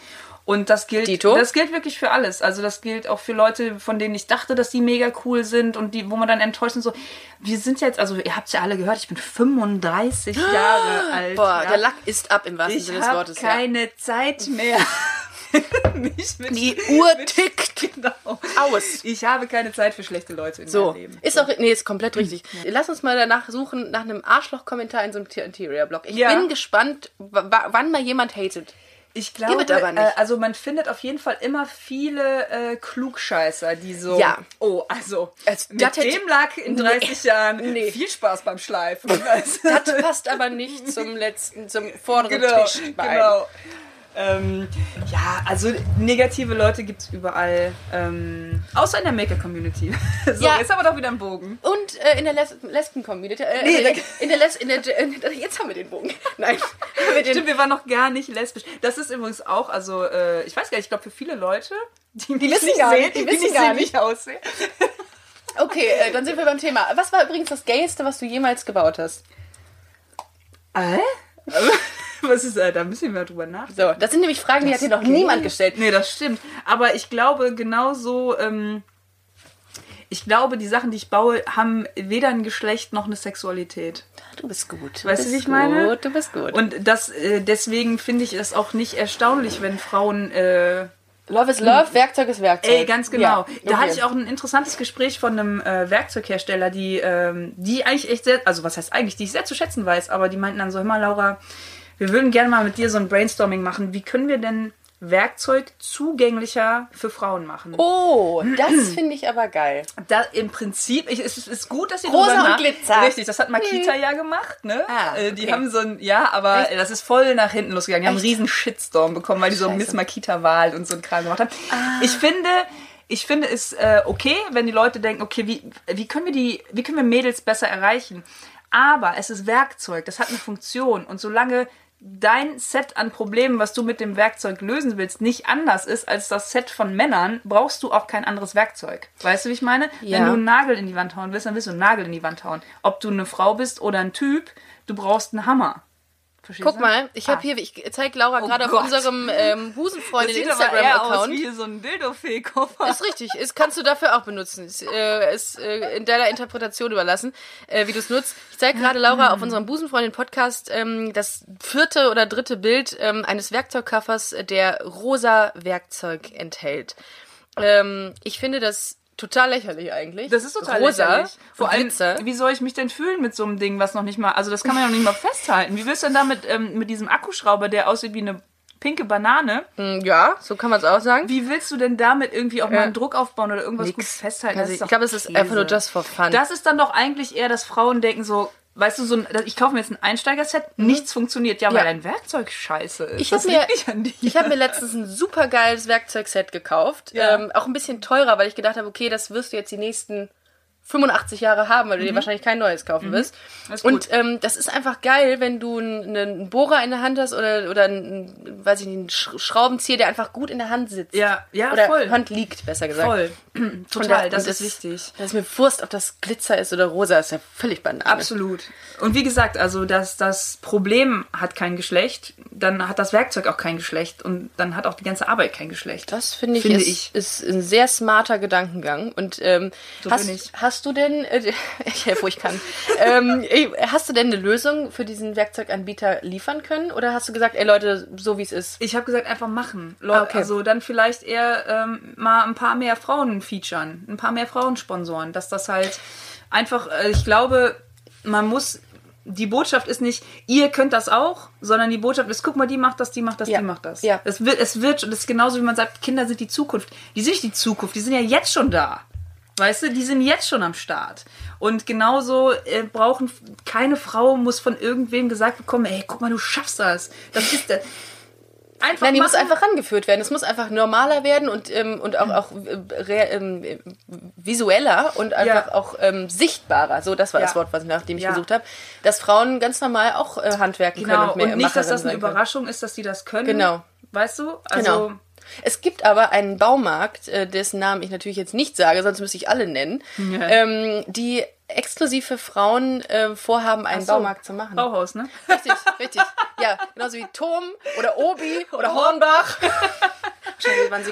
Und das gilt, Dito? das gilt wirklich für alles. Also das gilt auch für Leute, von denen ich dachte, dass die mega cool sind und die, wo man dann enttäuscht ist. So, wir sind jetzt, also ihr habt es ja alle gehört, ich bin 35 Jahre alt. Boah, ja. der Lack ist ab im wahrsten Sinne des Wortes. Ich habe keine ja. Zeit mehr. mit, die Uhr tickt genau. aus. Ich habe keine Zeit für schlechte Leute in so. meinem Leben. Ist auch, nee, ist komplett richtig. Ja. Lass uns mal danach suchen, nach einem Arschloch-Kommentar in so einem Interior-Blog. Ich ja. bin gespannt, wann mal jemand hatet. Ich glaube. Äh, also man findet auf jeden Fall immer viele äh, Klugscheißer, die so, ja. oh, also, also mit dem lag in 30 nee. Jahren nee. viel Spaß beim Schleifen. das passt aber nicht zum letzten, zum vorderen genau, Tisch. Genau. Ähm, ja, also negative Leute gibt es überall. Ähm, außer in der Maker-Community. so, ja. jetzt haben wir doch wieder einen Bogen. Und äh, in der Les Lesben-Community. Äh, nee. in der Les in der, Jetzt haben wir den Bogen. Nein. wir den Stimmt, wir waren noch gar nicht lesbisch. Das ist übrigens auch, also äh, ich weiß gar nicht, ich glaube für viele Leute, die, die wissen nicht gar nicht, die, die wissen gar nicht aussehen. okay, äh, dann sind wir beim Thema. Was war übrigens das Gayeste, was du jemals gebaut hast? Äh? Was ist, äh, da müssen wir drüber nachdenken. So, das sind nämlich Fragen, die das hat dir noch geht. niemand gestellt. Nee, das stimmt. Aber ich glaube, genauso, ähm, ich glaube, die Sachen, die ich baue, haben weder ein Geschlecht noch eine Sexualität. Du bist gut. Weißt du, wie ich meine? Gut, du bist gut. Und das, äh, deswegen finde ich es auch nicht erstaunlich, wenn Frauen äh, Love is Love, Werkzeug ist Werkzeug. Ey, ganz genau. Ja, okay. Da hatte ich auch ein interessantes Gespräch von einem äh, Werkzeughersteller, die, ähm, die eigentlich echt sehr, also was heißt eigentlich, die ich sehr zu schätzen weiß, aber die meinten dann so, immer Laura, wir würden gerne mal mit dir so ein Brainstorming machen. Wie können wir denn Werkzeug zugänglicher für Frauen machen. Oh, das finde ich aber geil. Da, Im Prinzip, ich, es ist gut, dass sie Rosa und Glitzer. Richtig, das hat Makita hm. ja gemacht, ne? Ah, äh, okay. Die haben so ein, ja, aber Echt? das ist voll nach hinten losgegangen. Die Echt? haben einen riesen Shitstorm bekommen, weil die so Miss Makita-Wahl und so ein Kram gemacht haben. Ah. Ich finde, ich finde es äh, okay, wenn die Leute denken, okay, wie, wie können wir die, wie können wir Mädels besser erreichen? Aber es ist Werkzeug, das hat eine Funktion und solange dein Set an Problemen, was du mit dem Werkzeug lösen willst, nicht anders ist als das Set von Männern, brauchst du auch kein anderes Werkzeug. Weißt du, wie ich meine? Ja. Wenn du einen Nagel in die Wand hauen willst, dann willst du einen Nagel in die Wand hauen. Ob du eine Frau bist oder ein Typ, du brauchst einen Hammer. Guck mal, ich habe ah. hier, ich zeige Laura oh gerade auf unserem ähm, Busenfreundin Instagram-Account. wie so ein Dildo-Fee-Koffer. Ist richtig, ist, kannst du dafür auch benutzen. Ist, äh, ist äh, in deiner Interpretation überlassen, äh, wie du es nutzt. Ich zeige gerade Laura auf unserem Busenfreundin-Podcast ähm, das vierte oder dritte Bild ähm, eines Werkzeugkoffers, der rosa Werkzeug enthält. Ähm, ich finde das total lächerlich eigentlich. Das ist total Rosa lächerlich. Vor allem, wie soll ich mich denn fühlen mit so einem Ding, was noch nicht mal, also das kann man ja noch nicht mal festhalten. Wie willst du denn damit ähm, mit diesem Akkuschrauber, der aussieht wie eine pinke Banane. Hm, ja, so kann man es auch sagen. Wie willst du denn damit irgendwie auch mal einen Druck aufbauen oder irgendwas Nix. gut festhalten? ich glaube, es ist einfach nur just for fun. Das ist dann doch eigentlich eher, dass Frauen denken so, weißt du, so ein, ich kaufe mir jetzt ein Einsteigerset, mhm. nichts funktioniert. Ja, weil ja. dein Werkzeug scheiße ist. Ich habe mir, hab mir letztens ein super geiles Werkzeugset gekauft. Ja. Ähm, auch ein bisschen teurer, weil ich gedacht habe, okay, das wirst du jetzt die nächsten 85 Jahre haben, weil du mhm. dir wahrscheinlich kein neues kaufen mhm. wirst. Und ähm, das ist einfach geil, wenn du einen, einen Bohrer in der Hand hast oder, oder einen, weiß ich nicht, einen Schraubenzieher, der einfach gut in der Hand sitzt. Ja, ja, oder voll. Hand liegt, besser gesagt. Voll. Total, das, das, ist wichtig. Das ist mir Wurst, ob das Glitzer ist oder rosa, ist ja völlig banal. Absolut. Und wie gesagt, also dass das Problem hat kein Geschlecht, dann hat das Werkzeug auch kein Geschlecht und dann hat auch die ganze Arbeit kein Geschlecht. Das finde ich, finde ist, ich. ist ein sehr smarter Gedankengang. Und ähm, so hast, hast hast du denn, äh, ich helfe, wo ich kann, ähm, hast du denn eine Lösung für diesen Werkzeuganbieter liefern können? Oder hast du gesagt, ey Leute, so wie es ist? Ich habe gesagt, einfach machen. Leute, ah, okay. Also dann vielleicht eher ähm, mal ein paar mehr Frauen featuren, ein paar mehr Frauen sponsoren, dass das halt einfach, äh, ich glaube, man muss die Botschaft ist nicht, ihr könnt das auch, sondern die Botschaft ist, guck mal, die macht das, die macht das, ja. die macht das. Ja. Es wird, es wird, und das ist genauso wie man sagt, Kinder sind die Zukunft. Die sind nicht die Zukunft, die sind ja jetzt schon da. Weißt du, die sind jetzt schon am Start. Und genauso äh, brauchen keine Frau muss von irgendwem gesagt bekommen, ey, guck mal, du schaffst das. Das ist der. Einfach Nein, die machen. muss einfach rangeführt werden. Es muss einfach normaler werden und, ähm, und auch, auch äh, ähm, visueller und einfach ja. auch ähm, sichtbarer. So, das war ja. das Wort, was nach dem ich ja. gesucht habe. Dass Frauen ganz normal auch äh, handwerken genau. können und mehr Und nicht, dass das eine Überraschung ist, dass die das können. Genau. Weißt du? Also, genau. Es gibt aber einen Baumarkt, äh, dessen Namen ich natürlich jetzt nicht sage, sonst müsste ich alle nennen, ja. ähm, die exklusiv für Frauen äh, vorhaben, einen so, Baumarkt zu machen. Bauhaus, ne? Richtig, richtig. Ja, genauso wie Turm oder Obi oder Hornbach.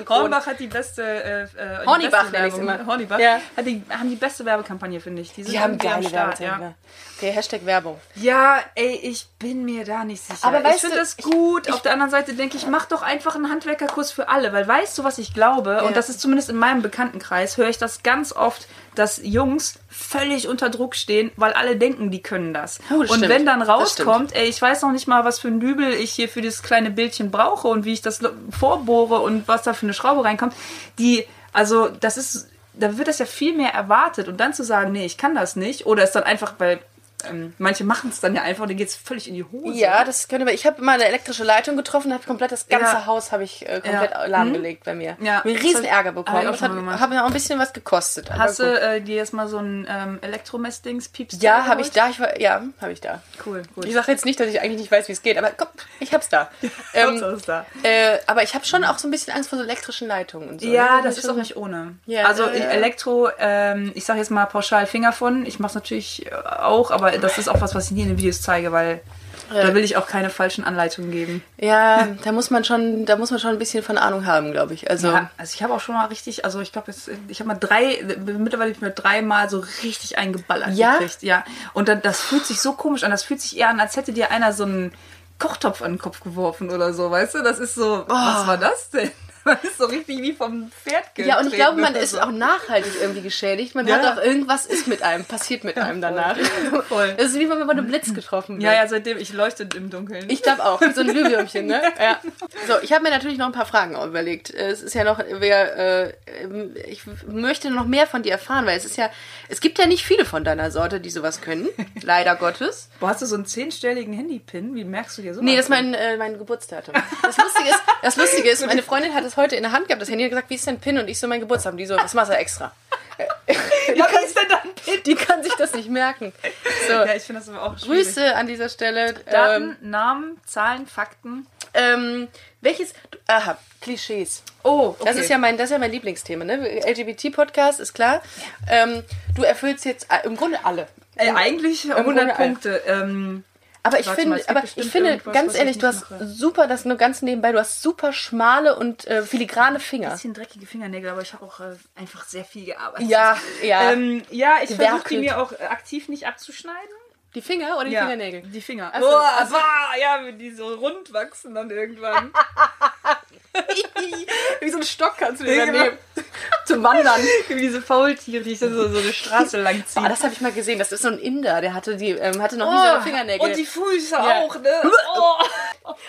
Hornbach hat die beste äh, äh Hornibach nenne ich immer. Hornibach ja. hat die, haben die beste Werbekampagne, finde ich. Die, die haben geile Werbekampagne. Ja. Okay, Hashtag Werbung. Ja, ey, ich bin mir da nicht sicher. Aber weißt ich finde das gut. Ich, Auf der anderen Seite denke ich, mach doch einfach einen Handwerkerkurs für alle, weil weißt du, was ich glaube? Ja. Und das ist zumindest in meinem Bekanntenkreis, höre ich das ganz oft, dass Jungs völlig unter Druck stehen, weil alle denken, die können das. Oh, das und stimmt. wenn dann rauskommt, ey, ich weiß noch nicht mal, was für ein Dübel ich hier für dieses kleine Bildchen brauche und wie ich das vorbohre und was da für eine Schraube reinkommt, die, also das ist da wird das ja viel mehr erwartet und dann zu sagen, nee, ich kann das nicht oder es dann einfach, weil ähm, manche machen es dann ja einfach und dann geht es völlig in die Hose. Ja, das könnte Ich habe mal eine elektrische Leitung getroffen, habe komplett das ganze ja. Haus habe ich äh, komplett ja. lahmgelegt mhm. bei mir. Ja. Hab einen riesen Ärger bekommen. Das hat, hat mir auch ein bisschen was gekostet. Hast du äh, dir jetzt mal so ein ähm, Elektromessdings piepst? Ja, habe ich da. Ich war, ja, habe ich da. Cool, gut. Ich sage jetzt nicht, dass ich eigentlich nicht weiß, wie es geht, aber komm, ich hab's da. ähm, da. Äh, aber ich habe schon auch so ein bisschen Angst vor so elektrischen Leitungen und so. Ja, ne? das, das ist auch nicht ohne. Ja, also Elektro, ähm, ich sage jetzt mal pauschal Finger von. Ich mache es natürlich auch, aber das ist auch was, was ich nie in den Videos zeige, weil da will ich auch keine falschen Anleitungen geben. Ja, da muss man schon, da muss man schon ein bisschen von Ahnung haben, glaube ich. Also, ja, also ich habe auch schon mal richtig, also ich glaube jetzt, ich habe mal drei, mittlerweile habe ich mir dreimal so richtig eingeballert ja? gekriegt. Ja. Und dann, das fühlt sich so komisch an. Das fühlt sich eher an, als hätte dir einer so einen Kochtopf an den Kopf geworfen oder so, weißt du? Das ist so, oh. was war das denn? Man ist so richtig wie vom Pferd getreten. Ja, und ich glaube, man ist so. auch nachhaltig irgendwie geschädigt. Man ja. hat auch irgendwas ist mit einem, passiert mit einem danach. Voll. Das ist wie wenn man bei einem Blitz getroffen wird. Ja, ja, seitdem ich leuchte im Dunkeln. Ich glaube auch, so ein Glühwürmchen, ne? Ja. So, ich habe mir natürlich noch ein paar Fragen überlegt. Es ist ja noch, wer, äh, ich möchte noch mehr von dir erfahren, weil es ist ja, es gibt ja nicht viele von deiner Sorte, die sowas können. Leider Gottes. Wo hast du so einen zehnstelligen Handypin? Wie merkst du dir so? Nee, das ist mein, äh, mein Geburtsdatum. Das Lustige ist, das Lustige ist, meine Freundin hat es heute in der Hand gehabt, das Handy hat gesagt, wie ist dein PIN? Und ich so, mein Geburtstag. Und die so, das machst du extra. die, ja, kann, ist denn dein PIN? die kann sich das nicht merken. So. Ja, ich finde das aber auch schwierig. Grüße an dieser Stelle. Daten, ähm, Namen, Zahlen, Fakten. Ähm, welches, aha, Klischees. Oh, okay. Das ist ja mein, das ist ja mein Lieblingsthema, ne? LGBT-Podcast, ist klar. Ja. Ähm, du erfüllst jetzt äh, im Grunde alle. Äh, eigentlich 100 Punkte. Aber ich finde, aber ich finde, ganz ehrlich, du hast mache. super, das nur ganz nebenbei, du hast super schmale und äh, filigrane Finger. Ein bisschen dreckige Fingernägel, aber ich habe auch äh, einfach sehr viel gearbeitet. Ja, ja. Ähm, ja, ich versuche die mir auch äh, aktiv nicht abzuschneiden. Die Finger oder die ja, Fingernägel? Die Finger. Also, oh, also, ja, die so rund wachsen dann irgendwann. Wie so ein Stock kannst du dir nehmen. Zum Wandern. Wie diese Faultiere, die so, so eine Straße lang ziehen. Oh, das habe ich mal gesehen. Das ist so ein Inder, der hatte, die, ähm, hatte noch oh, diese Fingernägel. Und die Füße ja. auch, ne? Oh.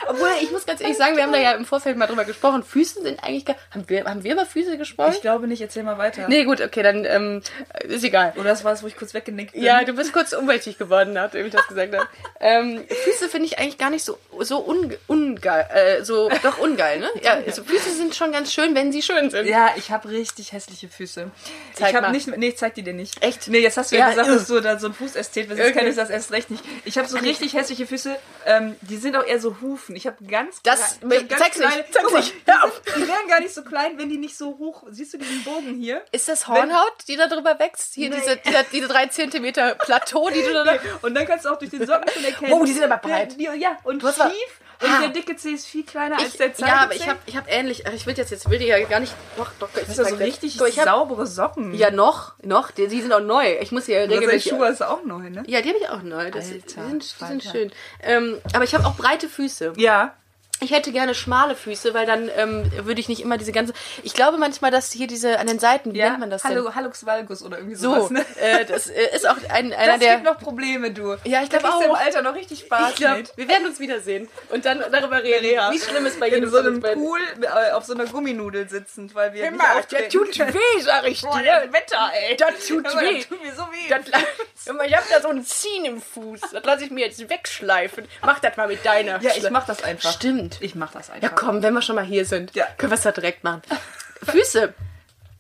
Obwohl, ich muss ganz ehrlich sagen, wir haben da ja im Vorfeld mal drüber gesprochen. Füße sind eigentlich gar. Haben wir, haben wir über Füße gesprochen? Ich glaube nicht, erzähl mal weiter. Nee, gut, okay, dann ähm, ist egal. Oder das war es, wo ich kurz weggenickt bin. Ja, du bist kurz umweltig geworden, nachdem ich das gesagt habe. Ähm, Füße finde ich eigentlich gar nicht so, so ungeil, ungeil äh, so, doch ungeil, ne? Ja, also Füße sind schon ganz schön, wenn sie schön sind. Ja, ich habe richtig hässliche Füße. Zeig ich habe nicht, nee, ich zeig die dir nicht. Echt? Nee, jetzt hast du ja, ja gesagt, dass du da so ein Fußästhet bist. Jetzt okay. kenne ich das erst recht nicht. Ich habe so richtig hässliche Füße. Ähm, die sind auch eher so Hufen. Ich habe ganz das ganz zeig's kleine, nicht. Zeig's nicht. Die, die wären gar nicht so klein, wenn die nicht so hoch. Siehst du diesen Bogen hier? Ist das Hornhaut, wenn, die da drüber wächst? Hier nee. diese, diese, diese drei Zentimeter Plateau, die du da. Und dann kannst du auch durch den Socken schon erkennen. Oh, die sind aber breit. Ja, ja und schief. Und ah. der dicke C ist viel kleiner ich, als der Zeige Ja, aber ich habe ich hab ähnlich, ich will jetzt, jetzt will die ja gar nicht, doch, doch, ich das ist so richtig ich hab, saubere Socken. Ja, noch, noch, die, die sind auch neu. Ich muss ja regelmäßig. Schuhe ist auch neu, ne? Ja, die habe ich auch neu. Das, Alter, die sind, die sind schön. Ähm, aber ich habe auch breite Füße. Ja. Ich hätte gerne schmale Füße, weil dann ähm, würde ich nicht immer diese ganze. Ich glaube manchmal, dass hier diese an den Seiten, wie nennt man das Hallo, denn? Hallux Valgus oder irgendwie So, sowas. Ne? äh, das äh, ist auch ein, einer Das der. gibt noch Probleme, du. Ja, ich Da glaub kriegst du im auch. Alter noch richtig Spaß ich glaub, mit. wir werden uns wiedersehen und dann darüber reden, wie schlimm es bei jedem In so einem Pool äh, auf so einer Gumminudel sitzend, weil wir der auftreten tut weh, sag ich Boah, dir. das Wetter, ey. Das tut Hör weh. Das tut mir so weh. Das, ich hab da so ein Ziehen im Fuß. Das lasse ich mir jetzt wegschleifen. Mach das mal mit deiner. ja, ich mach das einfach. Stimmt. Ich mach das einfach. Ja, komm, wenn wir schon mal hier sind, Ja. können wir es da direkt machen. Füße.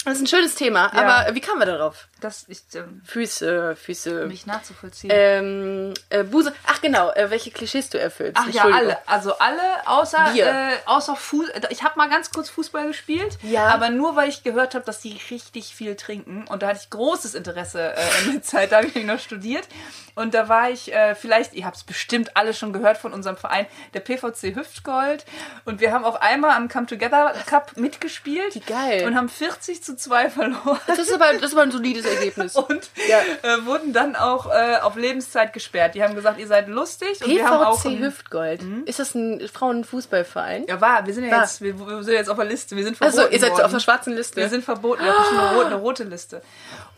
Das ist ein schönes Thema, Ja. aber wie kamen wir darauf? Das ist ähm, Füße, Füße. mich nachzuvollziehen. Ähm, äh, Buse. Ach genau, äh, welche Klischees du erfüllst. Ach ja, alle. Also alle, außer, äh, außer Fuß. Ich habe mal ganz kurz Fußball gespielt, Ja. aber nur weil ich gehört habe, dass die richtig viel trinken. Und da hatte ich großes Interesse äh, in der Zeit, da habe ich noch studiert. Und da war ich, äh, vielleicht, ihr habt es bestimmt alle schon gehört von unserem Verein, der PVC Hüftgold. Und wir haben auch einmal am Come Together Cup mitgespielt. Wie geil. Und haben 40 zu 2 verloren. Das ist aber, das ist aber ein solides Ergebnis. Und Ja. äh, wurden dann auch äh, auf Lebenszeit gesperrt. Die haben gesagt, ihr seid lustig. Und wir haben auch ein- Hüftgold. Ist das ein Frauenfußballverein? Ja, war. Wir sind ja War. jetzt, wir, wir sind jetzt auf der Liste. Wir sind verboten Also, ihr seid worden. auf der schwarzen Liste. Wir sind verboten. Wir haben eine rote, eine rote Liste.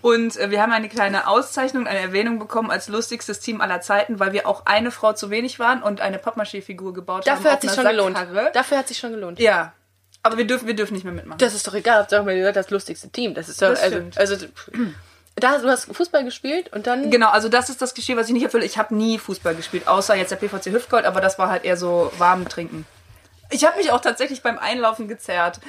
Und äh, wir haben eine kleine Auszeichnung, eine Erwähnung bekommen als lustigstes Team aller Zeiten, weil wir auch eine Frau zu wenig waren und eine Pappmaché-Figur gebaut Dafür haben. hat sich schon einer gelohnt. Sackkarre. Dafür hat sich schon gelohnt. Ja. Aber wir dürfen, wir dürfen nicht mehr mitmachen. Das ist doch egal. Sag mal, ihr seid das lustigste Team. Das ist doch, Das also, also, da, du hast Fußball gespielt und dann. Genau, also das ist das Klischee, was ich nicht erfülle. Ich habe nie Fußball gespielt, außer jetzt der PVC Hüftgold, aber das war halt eher so warm trinken. Ich habe mich auch tatsächlich beim Einlaufen gezerrt.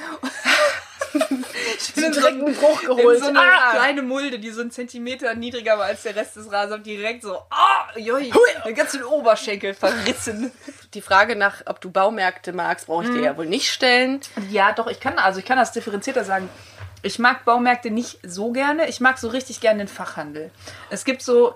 Direkt einen Bruch geholt. in so eine Ah! kleine Mulde, die so einen Zentimeter niedriger war als der Rest des Rasens, direkt so, ah, joi, den ganzen Oberschenkel verrissen. Die Frage nach, ob du Baumärkte magst, brauche ich dir ja wohl nicht stellen. Ja, doch, ich kann, also ich kann das differenzierter sagen. Ich mag Baumärkte nicht so gerne. Ich mag so richtig gerne den Fachhandel. Es gibt so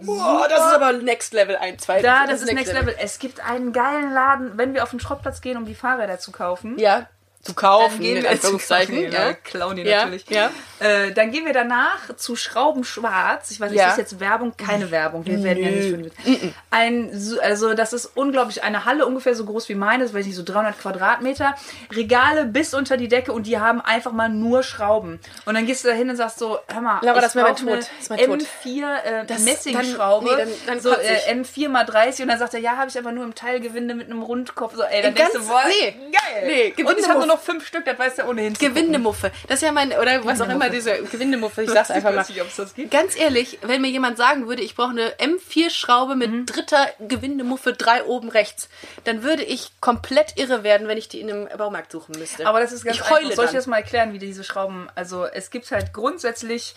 Boah, das ist aber Next Level 1, 2. Da, das, ist Next Level. Es gibt einen geilen Laden, wenn wir auf den Schrottplatz gehen, um die Fahrräder zu kaufen. Ja, zu kaufen, Dann gehen in wir Anführungszeichen. zu kaufen, ja. klauen die natürlich. ja. Äh, dann gehen wir danach zu Schrauben Schwarz. Ich weiß nicht, Ja. ist jetzt Werbung? Keine Werbung. Wir werden ja nicht für ein, so- also das ist unglaublich. Eine Halle ungefähr so groß wie meine, das weiß ich nicht, so 300 Quadratmeter. Regale bis unter die Decke und die haben einfach mal nur Schrauben. Und dann gehst du da hin und sagst so, hör mal, Laura, ich das mein Tod. ist mein Tod. M4 äh, Messingschraube. dann- nee, dann- dann so äh, M4 mal 30 und dann sagt er, ja, habe ich aber nur im Teilgewinde mit einem Rundkopf. So, ey, dann Ganz- denkst du, boah, nee. geil. Nee, und ich habe nur noch fünf Stück, das weiß der ohnehin. Gewindemuffe. Das ist ja mein, oder was auch immer, diese Gewindemuffe, ich sag's einfach mal. weiß nicht, ob es das gibt. Ganz ehrlich, wenn mir jemand sagen würde, ich brauche eine M4-Schraube mit Mhm. dritter Gewindemuffe, drei oben rechts, dann würde ich komplett irre werden, wenn ich die in einem Baumarkt suchen müsste. Aber das ist ganz ich einfach. heule Soll ich dann. das mal erklären, wie diese Schrauben, also es gibt halt grundsätzlich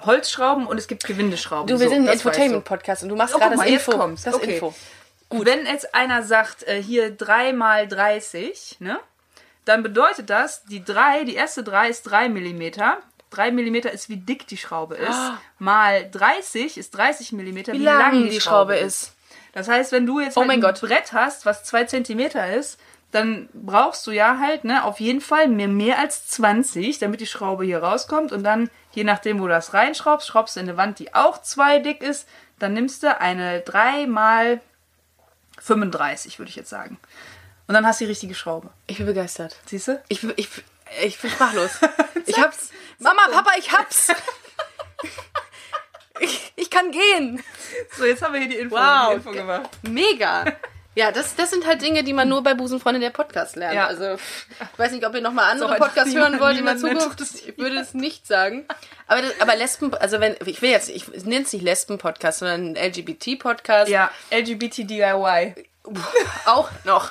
Holzschrauben und es gibt Gewindeschrauben. Du, wir So, sind ein Infotainment-Podcast und du machst Oh, gerade das Info. Das Okay. Info. du. Wenn jetzt einer sagt, äh, hier 3 mal 30, ne? Dann bedeutet das, die 3, die erste 3 ist 3 mm. 3 mm ist, wie dick die Schraube ist. Mal 30 ist 30 mm, wie, Wie lang die Schraube ist. Das heißt, wenn du jetzt Oh halt mein ein Gott. Brett hast, was 2 cm ist, dann brauchst du ja halt ne, auf jeden Fall mehr, mehr als 20, damit die Schraube hier rauskommt. Und dann, je nachdem, wo du das reinschraubst, schraubst du in eine Wand, die auch 2 dick ist. Dann nimmst du eine 3 mal 35, würde ich jetzt sagen. Und dann hast du die richtige Schraube. Ich bin begeistert. Siehst du? Ich, ich, ich bin sprachlos. ich hab's. Mama, Papa, ich hab's. ich, ich kann gehen. So, jetzt haben wir hier die Info, Wow. die Info gemacht. Mega. Ja, das, das sind halt Dinge, die man nur bei Busenfreundin der Podcast lernt. Ja. Also, ich weiß nicht, ob ihr nochmal andere auch Podcasts hören wollt in der Zukunft. Ich würde es nicht sagen. Aber, das, aber Lesben, also wenn, ich will jetzt, ich nenne es nicht Lesben-Podcast, sondern LGBT-Podcast. Ja, LGBT DIY. Auch noch.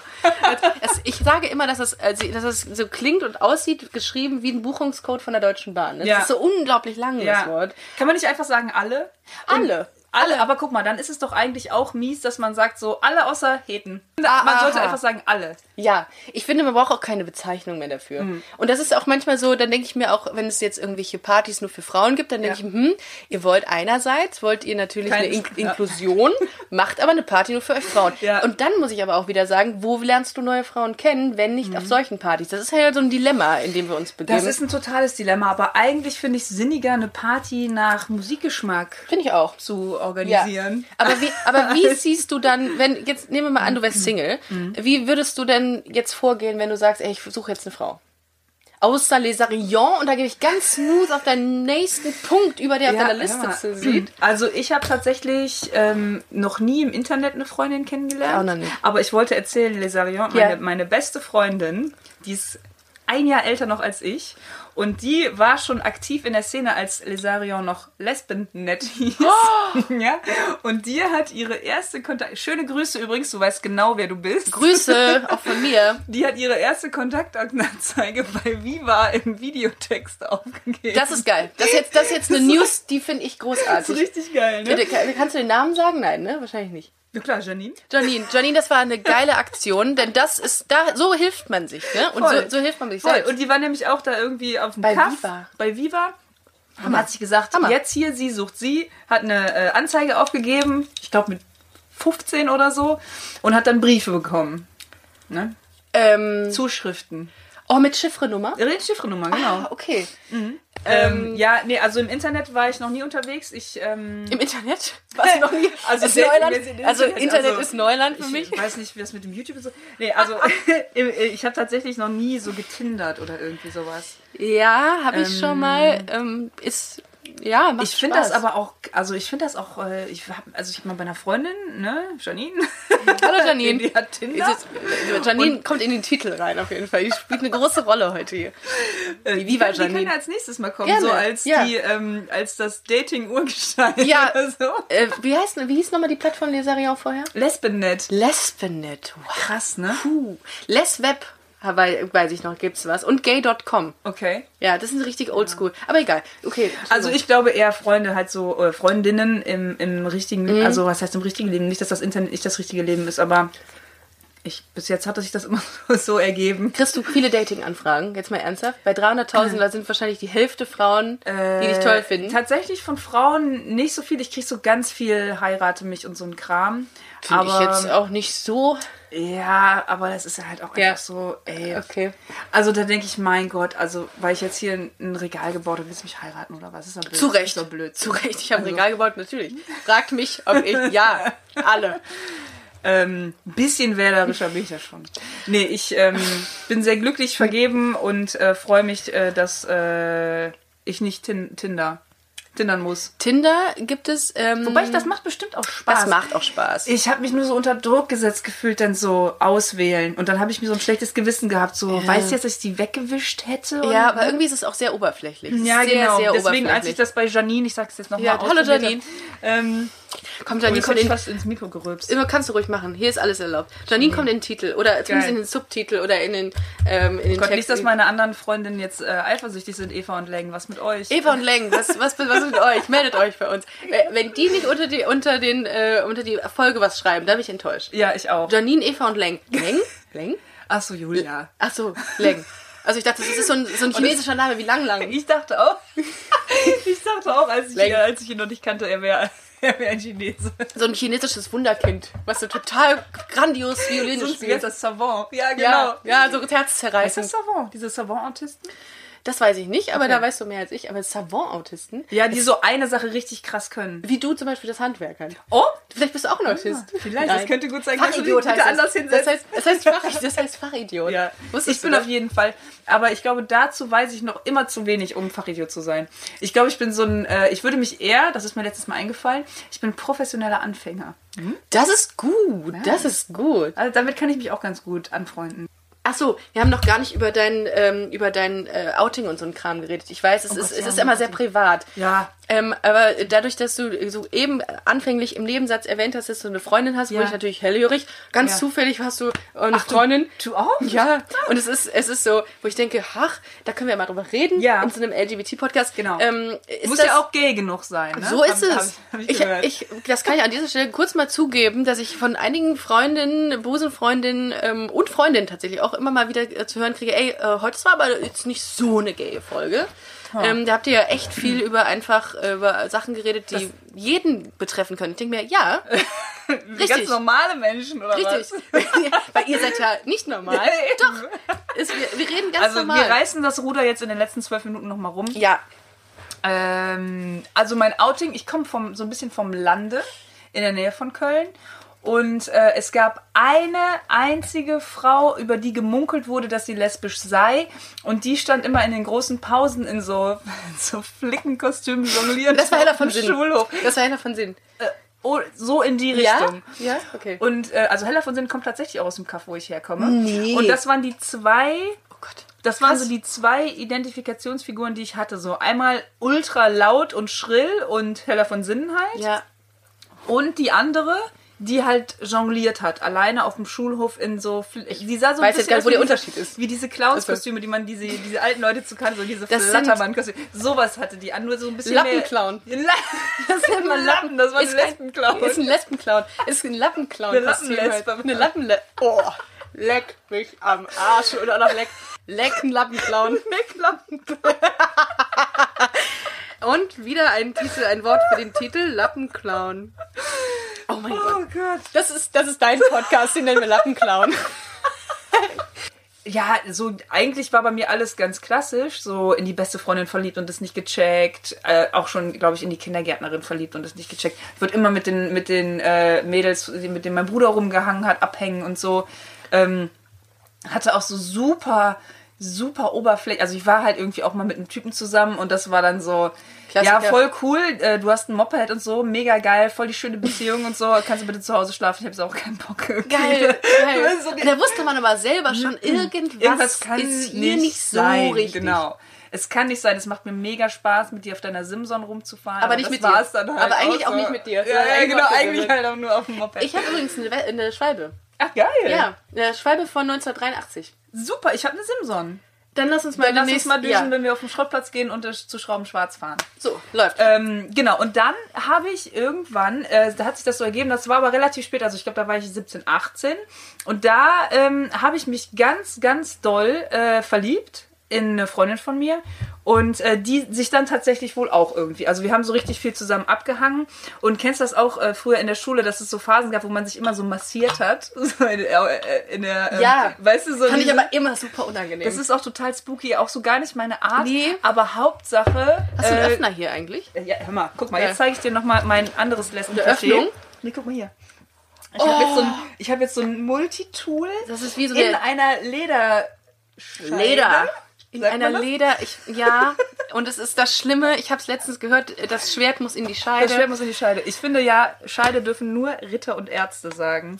Ich sage immer, dass es, also, dass es so klingt und aussieht, geschrieben wie ein Buchungscode von der Deutschen Bahn. Das Ja. ist so unglaublich lang, das Wort. Kann man nicht einfach sagen, alle? Alle. Alle, aber guck mal, dann ist es doch eigentlich auch mies, dass man sagt so, alle außer Heten. Ah, man sollte aha. einfach sagen, alle. Ja, ich finde, man braucht auch keine Bezeichnung mehr dafür. Mhm. Und das ist auch manchmal so, dann denke ich mir auch, wenn es jetzt irgendwelche Partys nur für Frauen gibt, dann denke Ja. ich, hm, ihr wollt einerseits, wollt ihr natürlich Keine- eine In ja. Inklusion, macht aber eine Party nur für euch Frauen. Ja. Und dann muss ich aber auch wieder sagen, wo lernst du neue Frauen kennen, wenn nicht auf solchen Partys? Das ist ja so ein Dilemma, in dem wir uns begeben. Mhm. Das ist ein totales Dilemma, aber eigentlich finde ich es sinniger, eine Party nach Musikgeschmack Finde ich auch. zu organisieren. Ja. Aber wie, aber wie siehst du dann, wenn, jetzt nehmen wir mal an, du wärst Single, Mhm. wie würdest du denn jetzt vorgehen, wenn du sagst, ey, ich suche jetzt eine Frau? Außer Les Arions, und da gebe ich ganz smooth auf deinen nächsten Punkt über, der auf deiner Liste ja. zu sieht. Also ich habe tatsächlich ähm, noch nie im Internet eine Freundin kennengelernt. Nicht. Aber ich wollte erzählen, Lesarion, Ja. meine, meine beste Freundin, die ist ein Jahr älter noch als ich. Und die war schon aktiv in der Szene, als Lesarion noch Lesbennet hieß. Oh! ja. Und die hat ihre erste Kontakt. Schöne Grüße übrigens, du weißt genau, wer du bist. Grüße auch von mir. Die hat ihre erste Kontaktanzeige bei Viva im Videotext aufgegeben. Das ist geil. Das ist jetzt, das ist jetzt eine News, die finde ich Das großartig. ist richtig geil, ne? Bitte, kann- Kannst du den Namen sagen? Nein, ne? Wahrscheinlich nicht. Ja klar, Janine. Janine, Janine, das war eine geile Aktion, denn das ist, da, so hilft man sich, ne? Und so, so hilft man sich Voll. selbst. Und die war nämlich auch da irgendwie auf dem Bei Kaff, Viva. Bei Viva. Und hat sich gesagt, Hammer. jetzt hier, sie sucht sie, hat eine äh, Anzeige aufgegeben, ich glaube mit 15 oder so, und hat dann Briefe bekommen. Ne? ähm, Zuschriften. Oh, mit Chiffrenummer? Ihre Chiffrenummer, genau. Ah, okay. Ähm, ja, nee, also im Internet war ich noch nie unterwegs. Ich, ähm, Im Internet? Was noch nie? Also ist Neuland? jetzt im Also Internet, Internet also ist Neuland für mich. ich weiß nicht, wie das mit dem YouTube ist. Nee, also ich habe tatsächlich noch nie so getindert oder irgendwie sowas. Ja, habe ich schon mal. Ähm, ist ja, macht Ich finde das aber auch, also ich finde das auch, äh, ich hab, also ich habe mal bei einer Freundin, ne, Janine, Hallo Janine. die hat Tinder. Jetzt, Janine kommt in den Titel rein auf jeden Fall. Die spielt eine große Rolle heute hier. Äh, die, kann- die Janine. kann als nächstes mal kommen, Gerne, so als ja. die, ähm, als das Dating-Urgestein Ja. oder so. Äh, wie heißt wie hieß nochmal die Plattform auch vorher? Lesbenet. Lesbenet. Wow. Krass, ne? Puh. Lesweb, wei- weiß ich noch, gibt's was. Und gay.com. Okay. Ja, das sind richtig oldschool. Aber egal. Okay. Also ich glaube eher Freunde, halt so äh, Freundinnen im, im richtigen, Mhm. also was heißt im richtigen Leben? Nicht, dass das Internet nicht das richtige Leben ist, aber ich, bis jetzt hat sich das immer so ergeben. Kriegst du viele Dating-Anfragen? Jetzt mal ernsthaft. Bei 300.000 da sind wahrscheinlich die Hälfte Frauen, die dich toll finden. Äh, Tatsächlich von Frauen nicht so viel. Ich krieg so ganz viel heirate mich und so ein Kram. Finde ich jetzt auch nicht so. ja, aber das ist halt auch Ja. einfach so, ey. Okay. Also da denke ich, mein Gott, also weil ich jetzt hier ein, ein Regal gebaut habe, willst du mich heiraten oder was? Ist doch blöd. Zu Recht. Ist doch blöd. Zu Recht. Ich habe ein Also- Regal gebaut, natürlich. Fragt mich, ob ich. Ja, alle. Ähm, ein bisschen wählerischer bin ich ja schon. Nee, ich ähm, bin sehr glücklich vergeben und äh, freue mich, äh, dass äh, ich nicht tin Tinder tindern muss. Tinder gibt es. Ähm, Wobei ich, das macht bestimmt auch Spaß. das macht auch Spaß. Ich habe mich nur so unter Druck gesetzt gefühlt, dann so auswählen. Und dann habe ich mir so ein schlechtes Gewissen gehabt. So, weißt du jetzt, dass ich die weggewischt hätte? ja, aber irgendwie ist es auch sehr oberflächlich. Ja, sehr, genau. Sehr Deswegen, als ich das bei Janine, ich sag's jetzt nochmal Ja, hallo Janine. Ähm, Kommt oh, Janine hab ich in, fast ins Mikro gerülpst. immer kannst du ruhig machen. Hier ist alles erlaubt. Janine kommt in den Titel oder zumindest Geil. in den Subtitel oder in den ähm, in den Gott, Text. nicht, dass meine anderen Freundinnen jetzt äh, eifersüchtig sind, Eva und Leng. Was mit euch? Eva und Leng, was, was, was ist mit euch? Meldet euch bei uns. Wenn die nicht unter die, unter den, äh, unter die Folge was schreiben, dann bin ich enttäuscht. Ja, ich auch. Janine, Eva und Leng. Leng? Leng? Ach so, Julia. Ach so, Leng. Also ich dachte, das ist so ein, so ein chinesischer Name wie Lang Lang. Ich dachte auch, ich dachte auch, als ich, Leng. ihn, als ich ihn noch nicht kannte, er wäre er wär ein Chinese. So ein chinesisches Wunderkind, was so total grandios Violine Sonst wäre spielt. das Savant. Ja, genau. Ja, ja, so Ist das. Savant? Diese Savant-Autisten? Das weiß ich nicht, aber Okay. da weißt du mehr als ich. Aber Savant-Autisten, Ja, die so eine Sache richtig krass können. wie du zum Beispiel das Handwerkern. Oh, Vielleicht bist du auch ein Autist. vielleicht, Nein. das könnte gut sein. Kannst du dich Fachidiot heißt anders das. hinsetzen? Das heißt, das heißt, Fach, das heißt Fachidiot. Ja, Wusstest ich bin du auf das? jeden Fall. Aber ich glaube, dazu weiß ich noch immer zu wenig, um Fachidiot zu sein. Ich glaube, ich bin so ein, äh, ich würde mich eher, das ist mir letztes Mal eingefallen, ich bin professioneller Anfänger. Das ist gut. Das ist gut. Also damit kann ich mich auch ganz gut anfreunden. Ach so, wir haben noch gar nicht über dein, ähm, über dein äh, Outing und so ein Kram geredet. Ich weiß, es, ist, Oh Gott, es ja, ist immer sehr Outing. privat. Ja. Ähm, aber dadurch, dass du so eben anfänglich im Nebensatz erwähnt hast, dass du eine Freundin hast, Ja. wurde ich natürlich hellhörig. Ganz Ja. zufällig hast du eine Ach, du- Freundin. du auch? Ja. Und es ist, es ist so, wo ich denke, ach, da können wir mal drüber reden. Ja. In so einem LGBT-Podcast. Genau. Ähm, Muss das, ja auch gay genug sein. Ne? So ist Hab- es. Hab, hab ich ich, ich, das kann ich an dieser Stelle kurz mal zugeben, dass ich von einigen Freundinnen, Busenfreundinnen ähm, und Freundinnen tatsächlich auch immer mal wieder äh, zu hören kriege, ey, äh, heute war aber jetzt nicht so eine gaye Folge. Ähm, da habt ihr ja echt viel über einfach äh, über Sachen geredet, die jeden betreffen können. Ich denke mir, ja, richtig. Ganz normale Menschen, oder richtig. was? Weil ihr seid ja nicht normal. Doch. Ist, wir, wir reden ganz Also normal. wir reißen das Ruder jetzt in den letzten zwölf Minuten nochmal rum. ja, Ähm, also mein Outing, ich komme so ein bisschen vom Lande in der Nähe von Köln. Und äh, es gab eine einzige Frau, über die gemunkelt wurde, dass sie lesbisch sei. Und die stand immer in den großen Pausen in so, so Flickenkostümen jonglieren. Das war Hella von Sinn. Schulhof. Das war Hella von Sinn. Äh, oh, so in die Richtung. Ja? Ja? Okay. Und äh, also Hella von Sinn kommt tatsächlich auch aus dem Kaff, wo ich herkomme. Nee. Und das waren die zwei oh Gott. das waren so die zwei Identifikationsfiguren, die ich hatte. So einmal ultra laut und schrill und heller von Sinnenheit. Ja. Und die andere, die halt jongliert hat, alleine auf dem Schulhof in so. Die sah so ein weiß jetzt gar nicht, wo der diese- Unterschied ist. Wie diese Clownskostüme, die man diese, diese alten Leute zu kann, so diese Flattermann-Kostüme. Sowas hatte die an, nur so ein bisschen Lappenclown. mehr. La- Das nennt man Lappen, das war ein Lesbenclown. Ist ein Lesbenclown. Ist ein Lappenclown. Eine Lappenlesbe. Eine Lappenle... Oh, leck mich am Arsch. Oder auch noch leck... Leck ein Lappenclown. Und wieder ein Titel, ein Wort für den Titel, Lappenclown. Oh mein Gott. Oh Gott. Das ist, das ist dein Podcast, den nennen wir Lappenclown. Ja, so eigentlich war bei mir alles ganz klassisch, so in die beste Freundin verliebt und das nicht gecheckt, äh, auch schon, glaube ich, in die Kindergärtnerin verliebt und das nicht gecheckt. Würde immer mit den mit den äh, Mädels, mit denen mein Bruder rumgehangen hat, abhängen und so. Ähm, hatte auch so super super oberflächlich, also ich war halt irgendwie auch mal mit einem Typen zusammen und das war dann so, Klassiker. ja, voll cool, äh, du hast ein Moped und so, mega geil, voll die schöne Beziehung und so, kannst du bitte zu Hause schlafen, ich habe jetzt auch keinen Bock. irgendwie. Geil, geil. So Da wusste man aber selber schon, irgendwas, Irgendwas kann ist hier nicht, so sein. richtig. Genau. Es kann nicht sein, es macht mir mega Spaß, mit dir auf deiner Simson rumzufahren. Aber nicht mit dir. halt Aber eigentlich auch so. nicht mit dir. Ja, ja, Eigentlich genau, eigentlich halt auch nur auf dem Moped. Ich habe übrigens eine, eine Schwalbe. Ach, geil. Ja, eine Schwalbe von 1983. Super, ich habe eine Simson. Dann lass uns mal Dann lass uns mal düsen, ja. wenn wir auf den Schrottplatz gehen und das zu Schrauben schwarz fahren. So, läuft. Ähm, genau, und dann habe ich irgendwann, äh, da hat sich das so ergeben, das war aber relativ spät, also ich glaube, da war ich 17, 18. Und da ähm, habe ich mich ganz, ganz doll äh, verliebt in eine Freundin von mir und äh, die sich dann tatsächlich wohl auch irgendwie, also wir haben so richtig viel zusammen abgehangen und kennst das auch äh, früher in der Schule, dass es so Phasen gab, wo man sich immer so massiert hat, so in, äh, in der, ähm, Ja. weißt du, so Fand ich diese- aber immer super unangenehm. das ist auch total spooky, auch so gar nicht meine Art, Nee. aber Hauptsache Hast du einen äh, Öffner hier eigentlich? ja, hör mal, guck mal, Ja. jetzt zeige ich dir nochmal mein anderes Lesson. Eine Öffnung? Nee, guck mal hier. Ich habe jetzt so ein, ich hab jetzt so ein Multitool Das ist wie so in eine einer Leder. Leder. In Sagt einer? Leder, ich, ja. Und es ist das Schlimme, ich habe es letztens gehört, das Schwert muss in die Scheide. Das Schwert muss in die Scheide. Ich finde ja, Scheide dürfen nur Ritter und Ärzte sagen.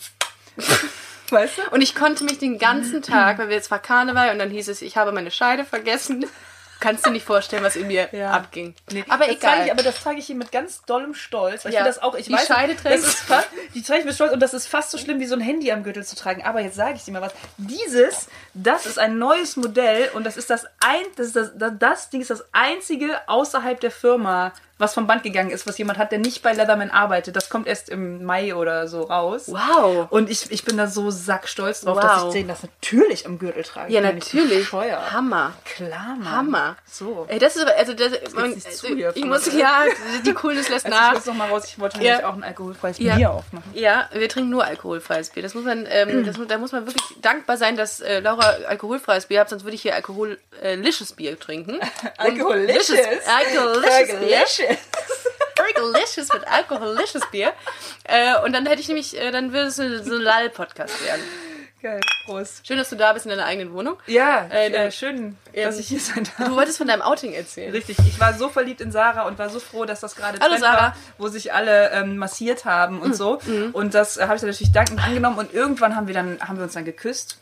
weißt du? Und ich konnte mich den ganzen Tag, weil wir jetzt war Karneval und dann hieß es, ich habe meine Scheide vergessen. Kannst du nicht vorstellen, was in mir Ja. abging. Nee, aber das egal. Ich, aber das trage ich hier mit ganz dollem Stolz. Weil Ja. Ich das auch, ich Die weiß, Scheide das trägst ist fast, die trage ich mit Stolz und das ist fast so schlimm wie so ein Handy am Gürtel zu tragen. Aber jetzt sage ich dir mal was. Dieses, das ist ein neues Modell und das ist das ein, das ist das, das, das Ding ist das einzige außerhalb der Firma, was vom Band gegangen ist, was jemand hat, der nicht bei Leatherman arbeitet. Das kommt erst im Mai oder so raus. Wow. Und ich, ich bin da so sackstolz drauf, Wow. dass ich den das natürlich am Gürtel trage. Ja, Ich natürlich. Hammer. Klar, Mann. Hammer. So. Ey, das ist aber, also, das, man, nicht zu hier ich muss, ja, die Coolness lässt Also ich nach. muss noch mal raus, ich wollte Ja. nämlich auch ein alkoholfreies Ja. Bier aufmachen. Ja, wir trinken nur alkoholfreies Bier. Das muss man, ähm, das, da muss man wirklich dankbar sein, dass äh, Laura alkoholfreies Bier hat, sonst würde ich hier alkoholisches Bier trinken. Alkoholisches? Alkoholisches Bier. Alkoholisches. Alkoholisches mit alkoholisches Bier. Äh, und dann hätte ich nämlich, äh, dann würde es so ein Lall-Podcast werden. Geil, Prost. Schön, dass du da bist in deiner eigenen Wohnung. Ja, Äh, äh, dann- schön, ähm, dass ich hier sein darf. Du wolltest von deinem Outing erzählen. Richtig, ich war so verliebt in Sarah und war so froh, dass das gerade Hallo, Sarah. war, wo sich alle ähm, massiert haben und so. Und das äh, habe ich dann natürlich dankend angenommen und irgendwann haben wir dann haben wir uns dann geküsst.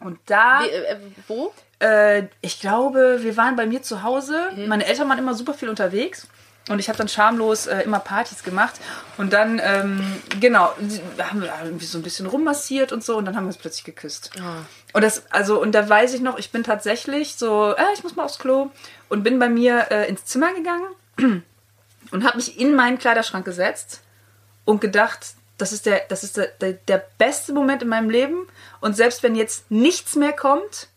Und da, Wie, äh, wo? Äh, ich glaube, wir waren bei mir zu Hause. Mhm. Meine Eltern waren immer super viel unterwegs. Und ich habe dann schamlos äh, immer Partys gemacht. Und dann, ähm, genau, haben wir irgendwie so ein bisschen rummassiert und so. Und dann haben wir uns plötzlich geküsst. Ah. Und das, also, und da weiß ich noch, ich bin tatsächlich so, äh, ich muss mal aufs Klo. Und bin bei mir äh, ins Zimmer gegangen und habe mich in meinen Kleiderschrank gesetzt und gedacht, das ist, der, das ist der, der, der beste Moment in meinem Leben. Und selbst wenn jetzt nichts mehr kommt,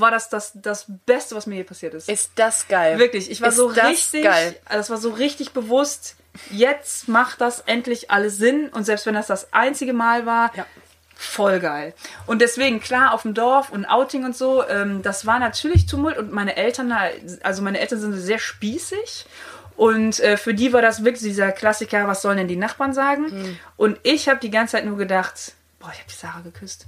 war das das, das Beste, was mir je passiert ist. Ist das geil. Wirklich, ich war Ist so das richtig, geil. also das war so richtig bewusst, jetzt macht das endlich alles Sinn. Und selbst wenn das das einzige Mal war, Ja. Voll geil. Und deswegen, klar, auf dem Dorf und Outing und so, ähm, das war natürlich Tumult und meine Eltern, also meine Eltern sind sehr spießig. Und äh, für die war das wirklich dieser Klassiker, was sollen denn die Nachbarn sagen? Und ich habe die ganze Zeit nur gedacht, boah, ich habe die Sarah geküsst.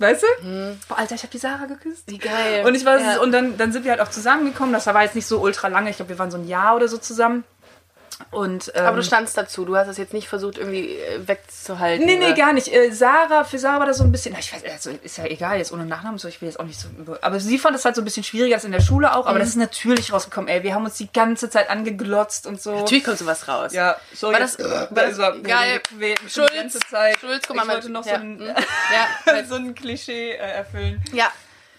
Weißt du? Boah, Alter, ich habe die Sarah geküsst. Wie geil. Und ich war Ja. und dann, dann sind wir halt auch zusammengekommen. Das war jetzt nicht so ultra lange. Ich glaube, wir waren so ein Jahr oder so zusammen. Und, ähm, Aber du standst dazu, du hast es jetzt nicht versucht, irgendwie äh, wegzuhalten. Nee, nee, oder? gar nicht. Äh, Sarah, für Sarah war das so ein bisschen, ich weiß, also ist ja egal, jetzt ohne Nachnamen, so, ich will jetzt auch nicht so, aber sie fand es halt so ein bisschen schwieriger als in der Schule auch, Mhm. aber das ist natürlich rausgekommen, ey, wir haben uns die ganze Zeit angeglotzt und so. Natürlich kommt sowas raus. Ja, so War jetzt, das- äh, war da das- er. geil. Schulz, die ganze Zeit. Schulz, guck mal, ich wollte noch ja, so ein, mm, ja, so ein Klischee äh, erfüllen. ja.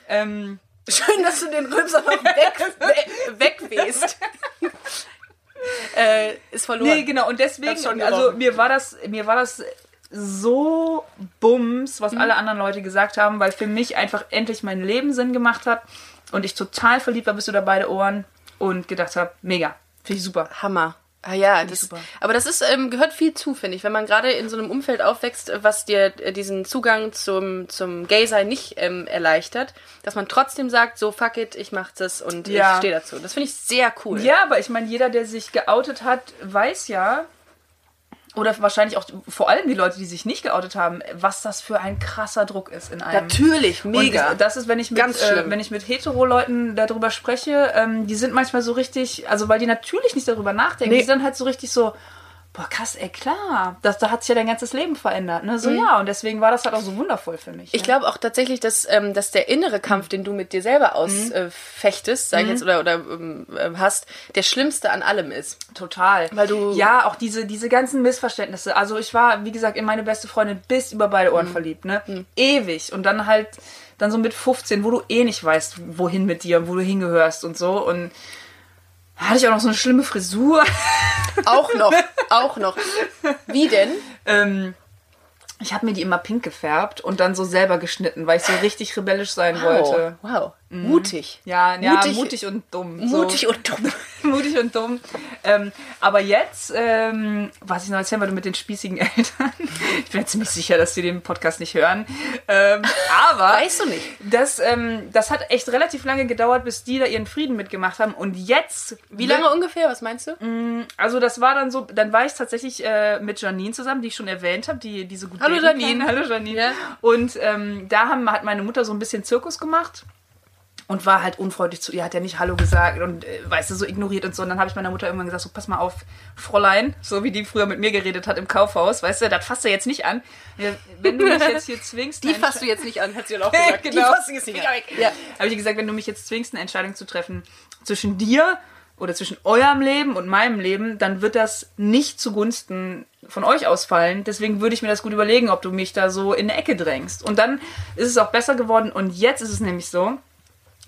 Ähm, Schön, dass du den Rülpser noch weg, we, wegwehst. äh, ist verloren. Nee, genau. Und deswegen, also mir war das, mir war das so bums, was Mhm. alle anderen Leute gesagt haben, weil für mich einfach endlich mein Leben Sinn gemacht hat und ich total verliebt war bis du da beide Ohren und gedacht habe, mega, finde ich super. Hammer. Ah ja, das, super. aber das ist ähm, gehört viel zu, finde ich, wenn man gerade in so einem Umfeld aufwächst, äh, was dir äh, diesen Zugang zum zum Gay-Sein nicht ähm, erleichtert, dass man trotzdem sagt, so fuck it, ich mach das und Ja. ich stehe dazu. Das finde ich sehr cool. Ja, aber ich meine, jeder, der sich geoutet hat, weiß ja, oder wahrscheinlich auch vor allem die Leute, die sich nicht geoutet haben, was das für ein krasser Druck ist in einem. Natürlich, mega. Und das ist, wenn ich mit, äh, wenn ich mit Hetero-Leuten darüber spreche, ähm, die sind manchmal so richtig, also weil die natürlich nicht darüber nachdenken, Nee. die sind halt so richtig so, boah, krass, ey, klar, das, da hat sich ja dein ganzes Leben verändert, ne? Mhm. So, ja, und deswegen war das halt auch so wundervoll für mich. Ich ne? glaube auch tatsächlich, dass, ähm, dass der innere Kampf, den du mit dir selber ausfechtest, sag ich jetzt, oder, oder ähm, ähm, hast, der schlimmste an allem ist. Total. Weil du- Ja, auch diese, diese ganzen Missverständnisse. Also ich war, wie gesagt, in meine beste Freundin bis über beide Mhm. Ohren verliebt, ne? Ewig. Und dann halt, dann so mit 15, wo du eh nicht weißt, wohin mit dir, wo du hingehörst und so. Und hatte ich auch noch so eine schlimme Frisur. Auch noch, auch noch. Wie denn? ähm, ich habe mir die immer pink gefärbt und dann so selber geschnitten, weil ich so richtig rebellisch sein wollte. wow. Mutig. Ja, ja, Mutig- mutig, und dumm. Mutig so. und dumm. Mutig und dumm. Ähm, aber jetzt, ähm, was ich noch erzählen wollte mit den spießigen Eltern, ich bin ziemlich sicher, dass die den Podcast nicht hören. Ähm, aber Weißt du nicht. Das, ähm, das hat echt relativ lange gedauert, bis die da ihren Frieden mitgemacht haben. Und jetzt. Wie lange ungefähr? Was meinst du? Also das war dann so, dann war ich tatsächlich äh, mit Janine zusammen, die ich schon erwähnt habe, die, die so gut Hallo Janine. kann. Hallo Janine. Ja. Und ähm, da haben, hat meine Mutter so ein bisschen Zirkus gemacht und war halt unfreundlich zu ihr, hat ja nicht Hallo gesagt und äh, weißt du, so ignoriert und so. Und dann habe ich meiner Mutter irgendwann gesagt, so pass mal auf, Fräulein, so wie die früher mit mir geredet hat im Kaufhaus, weißt du, das fasst du jetzt nicht an. Ja, Wenn du mich jetzt hier zwingst, Die fasst du jetzt nicht an, hat sie dann auch Ja, gesagt. genau. Die fasst du jetzt nicht an. Ja. habe ich gesagt, wenn du mich jetzt zwingst, eine Entscheidung zu treffen zwischen dir oder zwischen eurem Leben und meinem Leben, dann wird das nicht zugunsten von euch ausfallen. Deswegen würde ich mir das gut überlegen, ob du mich da so in eine Ecke drängst. Und dann ist es auch besser geworden. Und jetzt ist es nämlich so,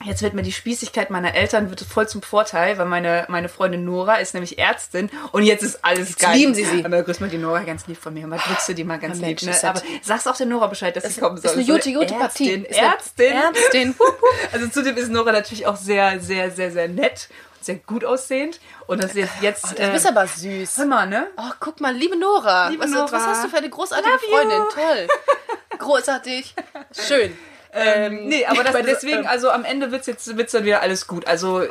Jetzt wird mir die Spießigkeit meiner Eltern wird voll zum Vorteil, weil meine, meine Freundin Nora ist nämlich Ärztin und jetzt ist alles geil. lieben sie sie. Aber grüß mal die Nora ganz lieb von mir. Mal drückst du die mal ganz Oh, Mensch, lieb. Ne? ist das- Aber sagst auch der Nora Bescheid, dass sie kommen soll. Ist eine gute, gute Partie. Ärztin. Ist Ärztin. Also zudem ist Nora natürlich auch sehr, sehr, sehr, sehr nett sehr gut aussehend. Und das ist jetzt. Oh, Das ist äh, aber süß. hör mal, ne? Oh, guck mal, liebe Nora. Liebe was, Nora. was hast du für eine großartige Love you. Freundin? Toll. Großartig. Schön. Ähm, nee, aber das, deswegen, ähm, also am Ende wird's jetzt wird's dann wieder alles gut. Also,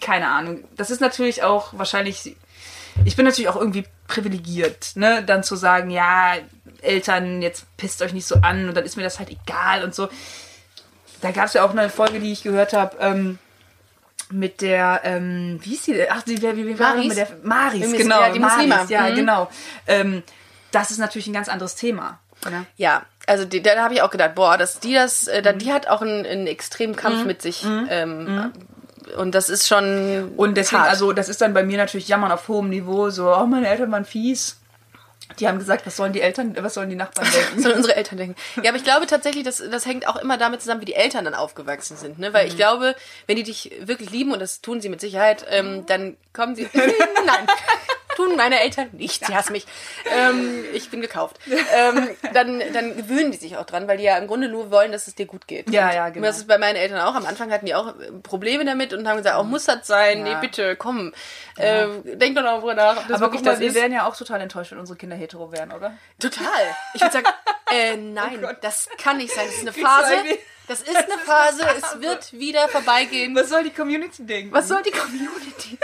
keine Ahnung. Das ist natürlich auch wahrscheinlich. Ich bin natürlich auch irgendwie privilegiert, ne? Dann zu sagen, ja, Eltern, jetzt pisst euch nicht so an und dann ist mir das halt egal und so. Da gab's ja auch eine Folge, die ich gehört habe, ähm, mit der, ähm, wie hieß die? Ach, die, wie, wie war mit der Maris, genau. ja, die Muslima. Maris, ja, Mhm. genau. Ähm, das ist natürlich ein ganz anderes Thema. Ne? Ja, also die, da habe ich auch gedacht, boah, dass die das, äh, Mhm. die hat auch einen, einen extremen Kampf mit sich. Ähm, Und das ist schon. Und deswegen, hart. also das ist dann bei mir natürlich Jammern auf hohem Niveau, so, oh, meine Eltern waren fies. Die haben gesagt, was sollen die Eltern, was sollen die Nachbarn denken? sollen unsere Eltern denken. Ja, aber ich glaube tatsächlich, das, das hängt auch immer damit zusammen, wie die Eltern dann aufgewachsen sind. Ne? Weil Mhm. ich glaube, wenn die dich wirklich lieben, und das tun sie mit Sicherheit, ähm, dann kommen sie. Nein. Tun meine Eltern nicht, sie hassen mich. Ähm, ich bin gekauft. Ähm, dann, dann gewöhnen die sich auch dran, weil die ja im Grunde nur wollen, dass es dir gut geht. Ja, Und ja, genau. Das ist bei meinen Eltern auch. Am Anfang hatten die auch Probleme damit und haben gesagt, oh, muss das sein? Ja. Nee, bitte, komm. Äh, denk doch noch darüber nach, ob das Aber guck mal, das wir wären ja auch total enttäuscht, wenn unsere Kinder hetero wären, oder? Total. Ich würde sagen, Äh, nein, Oh das kann nicht sein. Das ist eine Phase. Das ist eine Phase. Es wird wieder vorbeigehen. Was soll die Community denken? Was soll die Community?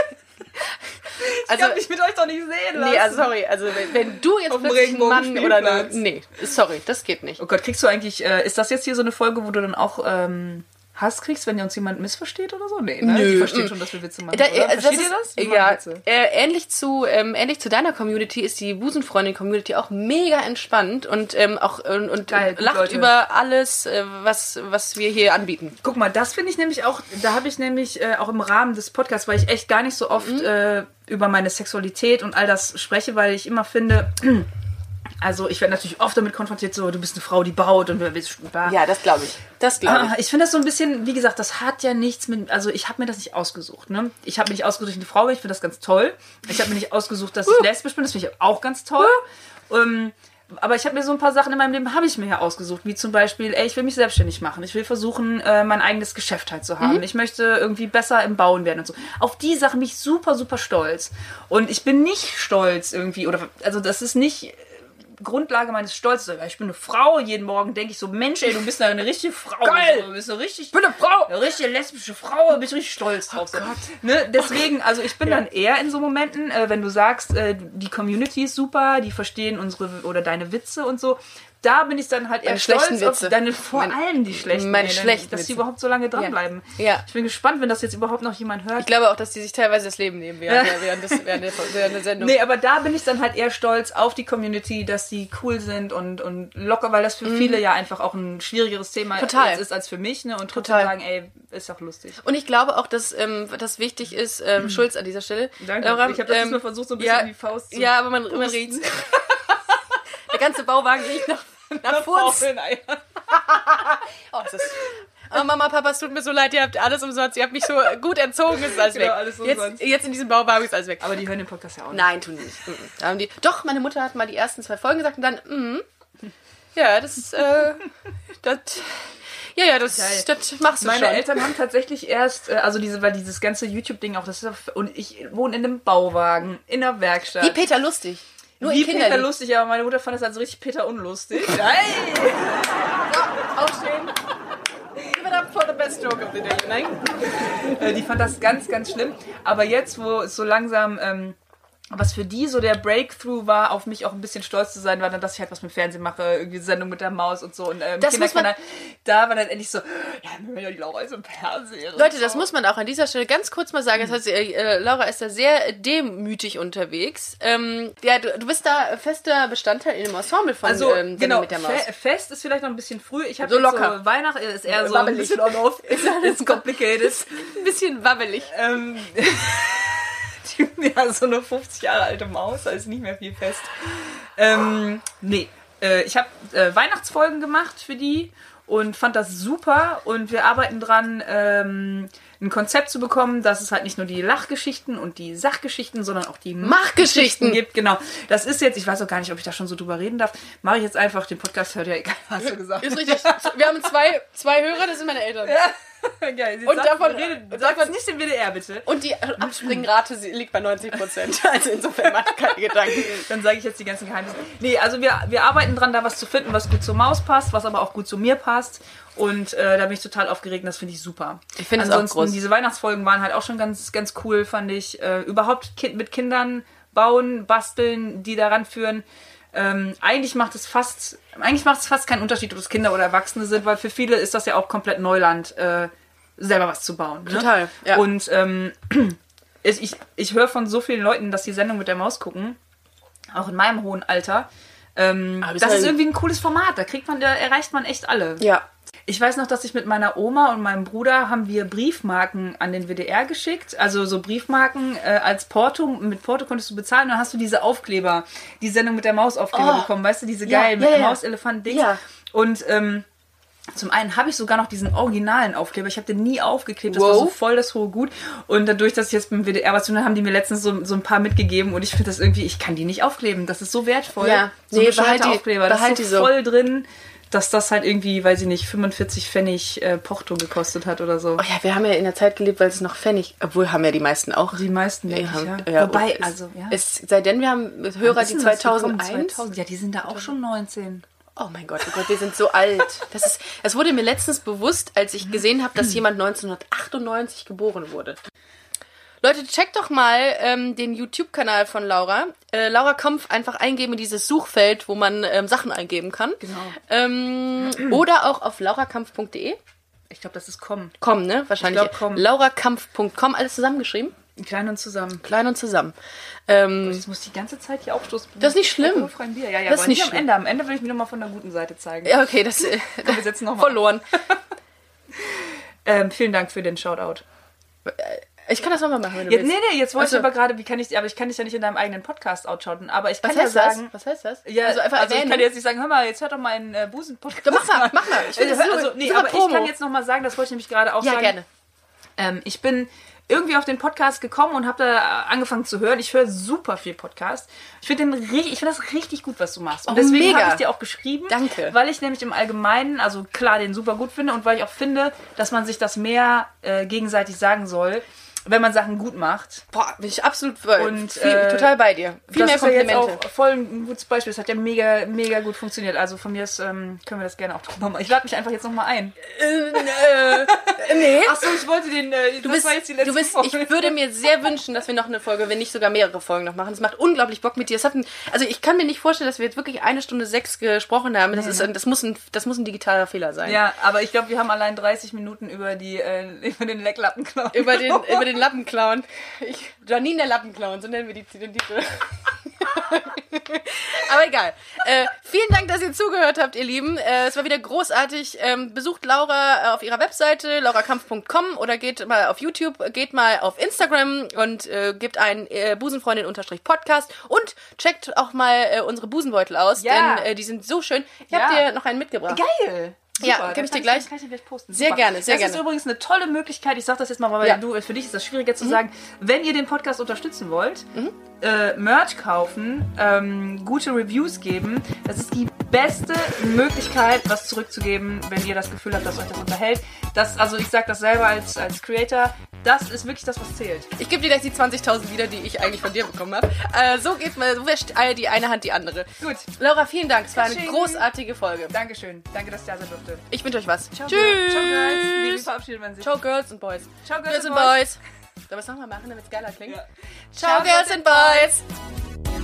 Ich Also, kann mich mit euch doch nicht sehen lassen. nee, also sorry. Also wenn, wenn du jetzt Auf dem plötzlich ein Mann oder eine, nee, sorry, das geht nicht. Oh Gott, kriegst du eigentlich, äh, ist das jetzt hier so eine Folge, wo du dann auch ähm, Hass kriegst, wenn dir uns jemand missversteht oder so? Nee, ne? Nö. Die verstehen schon, dass wir Witze machen, Da, oder? also Versteht das ihr das? Wir Ja, äh, ähnlich zu ähm, ähnlich zu deiner Community ist die Busenfreundin-Community auch mega entspannt und ähm, auch und, und Geil, lacht Leute. über alles, äh, was was wir hier anbieten. Guck mal, das finde ich nämlich auch, da habe ich nämlich äh, auch im Rahmen des Podcasts, weil ich echt gar nicht so oft Mhm. äh, über meine Sexualität und all das spreche, weil ich immer finde, also ich werde natürlich oft damit konfrontiert, so du bist eine Frau, die baut und du bist bla. Ja, das glaube ich. Das glaube ich. Ah, ich finde das so ein bisschen, wie gesagt, das hat ja nichts mit, also ich habe mir das nicht ausgesucht, ne? Ich habe mir nicht ausgesucht, dass ich eine Frau bin, ich finde das ganz toll. Ich habe mir nicht ausgesucht, dass ich lesbisch bin, das finde ich auch ganz toll. Ähm, aber ich habe mir so ein paar Sachen in meinem Leben habe ich mir ja ausgesucht, wie zum Beispiel, ey, ich will mich selbstständig machen. Ich will versuchen, äh, mein eigenes Geschäft halt zu haben. Ich möchte irgendwie besser im Bauen werden und so. Auf die Sachen bin ich super, super stolz. Und ich bin nicht stolz irgendwie, oder also das ist nicht Grundlage meines Stolzes. Ich bin eine Frau, jeden Morgen denke ich so, Mensch, ey, du bist eine richtige Frau. Geil. Du bist eine richtig, bin eine Frau. eine richtige lesbische Frau, bin ich richtig stolz drauf. so. Ne? Deswegen, also ich bin dann eher in so Momenten, äh, wenn du sagst, äh, die Community ist super, die verstehen unsere oder deine Witze und so. Da bin ich dann halt eher Meine schlechten stolz auf deine, vor Meine- allem die schlechten. meine dann- schlechten Dass die Witze. überhaupt so lange dranbleiben. Ja. Ich bin gespannt, wenn das jetzt überhaupt noch jemand hört. Ich glaube auch, dass die sich teilweise das Leben nehmen der- während, des, während, der, während der Sendung. Nee, aber da bin ich dann halt eher stolz auf die Community, dass die cool sind und, und locker, weil das für viele ja einfach auch ein schwierigeres Thema Mhm. Total. ist als für mich, ne? Und trotzdem Total. sagen, ey, ist doch lustig. Und ich glaube auch, dass ähm, das wichtig ist, ähm, Schulz an dieser Stelle. Danke. Laura, ich habe das ähm, diesmal versucht, so ein bisschen ja, die Faust zu Ja, aber man, man riecht's. Der ganze Bauwagen riecht nach, nach Furz. Oh, ist oh, Mama, Papa, es tut mir so leid, ihr habt alles umsonst, ihr habt mich so gut erzogen, es ist alles Genau, weg. alles jetzt, jetzt in diesem Bauwagen ist alles weg. Aber die hören den Podcast ja auch nicht. Nein, tun die nicht. Mhm. Da haben die, doch, meine Mutter hat mal die ersten zwei Folgen gesagt und dann, mhm. Ja, das, äh, das, ja, ja, das, Geil. das machst du Meine schon. Eltern haben tatsächlich erst, äh, also diese, weil dieses ganze YouTube-Ding auch, das ist, und ich wohne in einem Bauwagen, in einer Werkstatt. Wie Peter Lustig. Nur Wie in Peter lustig, aber meine Mutter fand das also richtig Peter unlustig. Hey! Aufstehen. Give it up for the best joke of the day. Nein? Die fand das ganz, ganz schlimm. Aber jetzt, wo es so langsam, ähm, was für die so der Breakthrough war, auf mich auch ein bisschen stolz zu sein, war dann, dass ich halt was mit Fernsehen mache, irgendwie Sendung mit der Maus und so. Und ähm, Das muss man-. Da war dann endlich so, ja, ja die Laura ist im Fernsehen. Leute, das so. muss man auch an dieser Stelle ganz kurz mal sagen. Das heißt, äh, Laura ist da sehr demütig unterwegs. Ähm, ja, du, du bist da fester Bestandteil in dem Ensemble von Also, ähm, Sendung genau, mit der Maus. fe fest ist vielleicht noch ein bisschen früh. Ich habe So locker. So Weihnachten ist eher so Wabbelig. ein bisschen on-off. It's complicated. Ein bisschen wabbelig. ähm, ja, so eine 50 Jahre alte Maus, da ist nicht mehr viel fest. Ähm, nee, äh, ich habe äh, Weihnachtsfolgen gemacht für die und fand das super und wir arbeiten dran, ähm, ein Konzept zu bekommen, dass es halt nicht nur die Lachgeschichten und die Sachgeschichten, sondern auch die Machgeschichten. gibt. Genau, das ist jetzt, ich weiß auch gar nicht, ob ich da schon so drüber reden darf, mache ich jetzt einfach, den Podcast hört ja egal, hast du gesagt. Ist richtig. Wir haben zwei, zwei Hörer, das sind meine Eltern. Geil, jetzt Und davon- redet, davon- sag nicht den WDR bitte. Und die Abspringrate sie- liegt bei 90 Prozent. Also insofern macht keine Gedanken. Dann sage ich jetzt die ganzen Geheimnisse. Nee, also wir, wir arbeiten dran, da was zu finden, was gut zur Maus passt, was aber auch gut zu mir passt. Und äh, da bin ich total aufgeregt und das finde ich super. Ich finde es auch groß. diese Weihnachtsfolgen waren halt auch schon ganz, ganz cool, fand ich. Äh, überhaupt kind, mit Kindern bauen, basteln, die daran führen. Ähm, eigentlich macht es fast, eigentlich macht es fast keinen Unterschied, ob es Kinder oder Erwachsene sind, weil für viele ist das ja auch komplett Neuland, äh, selber was zu bauen. Ne? Total, ja. Und ähm, ich, ich, ich höre von so vielen Leuten, dass die Sendung mit der Maus gucken, auch in meinem hohen Alter. Ähm, das ist irgendwie ein cooles Format. Da kriegt man, da erreicht man echt alle. Ja. Ich weiß noch, dass ich mit meiner Oma und meinem Bruder haben wir Briefmarken an den WDR geschickt. Also so Briefmarken äh, als Porto. Mit Porto konntest du bezahlen. Dann hast du diese Aufkleber, die Sendung mit der Mausaufkleber Oh. bekommen. Weißt du, diese Ja, geilen ja, mit ja. Maus-Elefant-Dings. Ja. Und ähm, zum einen habe ich sogar noch diesen originalen Aufkleber. Ich habe den nie aufgeklebt. Das war Wow. so voll das hohe Gut. Und dadurch, dass ich jetzt beim WDR was zu tun habe, haben die mir letztens so, so ein paar mitgegeben. Und ich finde das irgendwie, ich kann die nicht aufkleben. Das ist so wertvoll. Ja. so Nee, behalt die- Aufkleber. Das behalt ist die so so. voll drin, dass das halt irgendwie, weiß ich nicht, 45 Pfennig äh, Porto gekostet hat oder so. Oh ja, wir haben ja in der Zeit gelebt, weil es noch Pfennig, obwohl haben ja die meisten auch. Die meisten wirklich, ja. ja, Wobei, es- also, ja. Es, sei denn, wir haben Hörer, die denn das gekommen? 2001. 2000? Ja, die sind da auch schon 19. Oh mein Gott, oh Gott, wir sind so alt. Das, ist, das wurde mir letztens bewusst, als ich gesehen habe, dass jemand 1998 geboren wurde. Leute, checkt doch mal ähm, den YouTube-Kanal von Laura. Äh, Laura Kampf einfach eingeben in dieses Suchfeld, wo man ähm, Sachen eingeben kann. Genau. Ähm, oder auch auf laurakampf.de. Ich glaube, das ist com. Com, ne? Wahrscheinlich. Ich glaub, com. Laurakampf.com, alles zusammengeschrieben. Klein und zusammen. Klein und zusammen. Ähm, Ich muss die ganze Zeit hier aufstoßen. Das ist nicht schlimm. Bier. Ja, ja, Das ist nicht nicht am schlimm. Ende. Am Ende will ich mich nochmal von der guten Seite zeigen. ja, okay, das äh, Komm, wir setzen noch mal verloren. Ähm, vielen Dank für den Shoutout. Ich kann das nochmal machen, wenn du Ja, willst. nee, nee, jetzt wollte Ach so. ich aber gerade, wie kann ich, aber ich kann dich ja nicht in deinem eigenen Podcast outschauten, aber ich kann Was ja heißt sagen, das? Was heißt das? Ja, also einfach also ich kann jetzt nicht sagen, hör mal, jetzt hört doch mal einen äh, Busen-Podcast. Ja, mach mal, mach mal. Ich finde Also, das also, nee, aber ich Promo. kann jetzt noch mal sagen, das wollte ich nämlich gerade auch ja, sagen. gerne. Ähm, ich bin irgendwie auf den Podcast gekommen und habe da angefangen zu hören. Ich höre super viel Podcast. Ich finde ich finde das richtig gut, was du machst. Und Oh, deswegen habe ich dir auch geschrieben, Danke. weil ich nämlich im Allgemeinen, also klar, den super gut finde und weil ich auch finde, dass man sich das mehr äh, gegenseitig sagen soll, wenn man Sachen gut macht. Boah, bin ich absolut Und, viel, äh, total bei dir. Viel das mehr ist ja jetzt Komplimente. auch voll ein gutes Beispiel. Es hat ja mega, mega gut funktioniert. Also von mir ist, ähm, können wir das gerne auch drüber machen. Ich lade mich einfach jetzt nochmal ein. äh, nee. Achso, ich wollte den. Äh, Du bist, du bist, ich würde mir sehr wünschen, dass wir noch eine Folge, wenn nicht sogar mehrere Folgen noch machen. Es macht unglaublich Bock mit dir. Ein, also ich kann mir nicht vorstellen, dass wir jetzt wirklich eine Stunde sechs gesprochen haben. Das, ist, ein- das, muss, ein, das muss ein digitaler Fehler sein. Ja, aber ich glaube, wir haben allein 30 Minuten über die äh, über den Lecklappenklau. Über den, über den Lappenclown. Ich, Janine der Lappenclown, so nennen wir die, den Titel. Aber egal. Äh, vielen Dank, dass ihr zugehört habt, ihr Lieben. Äh, es war wieder großartig. Ähm, besucht Laura äh, auf ihrer Webseite, laurakampf.com oder geht mal auf YouTube, geht mal auf Instagram und äh, gebt ein äh, Busenfreundin-Podcast und checkt auch mal äh, unsere Busenbeutel aus, Ja. denn die sind so schön. Ich Ja. habe dir noch einen mitgebracht. Geil! Ja, Super, geb dann ich dir gleich. Kann ich gleich posten. Sehr gerne, sehr das gerne. ist übrigens eine tolle Möglichkeit. Ich sage das jetzt mal, weil Ja. Mhm. du, für dich ist das schwieriger zu sagen. Wenn ihr den Podcast unterstützen wollt, äh, Merch kaufen, ähm, gute Reviews geben. Das ist die beste Möglichkeit, was zurückzugeben, wenn ihr das Gefühl habt, dass euch das unterhält. Das, also ich sage das selber als, als Creator. Das ist wirklich das, was zählt. Ich gebe dir gleich die 20.000 wieder, die ich eigentlich von dir bekommen habe. Äh, so geht mal, so wäscht die eine Hand die andere. Gut. Laura, vielen Dank. Es war eine großartige Folge. Dankeschön. Danke, dass ich da sein durfte. Ich wünsche euch was. Ciao, Tschüss. Ciao, Girls. Wie verabschiedet man sich? Ciao, Girls und Boys. Ciao, Girls, Girls and and Boys. Boys. Sollen wir es nochmal machen, damit es geiler klingt? Ja. Ciao, Girls and Boys.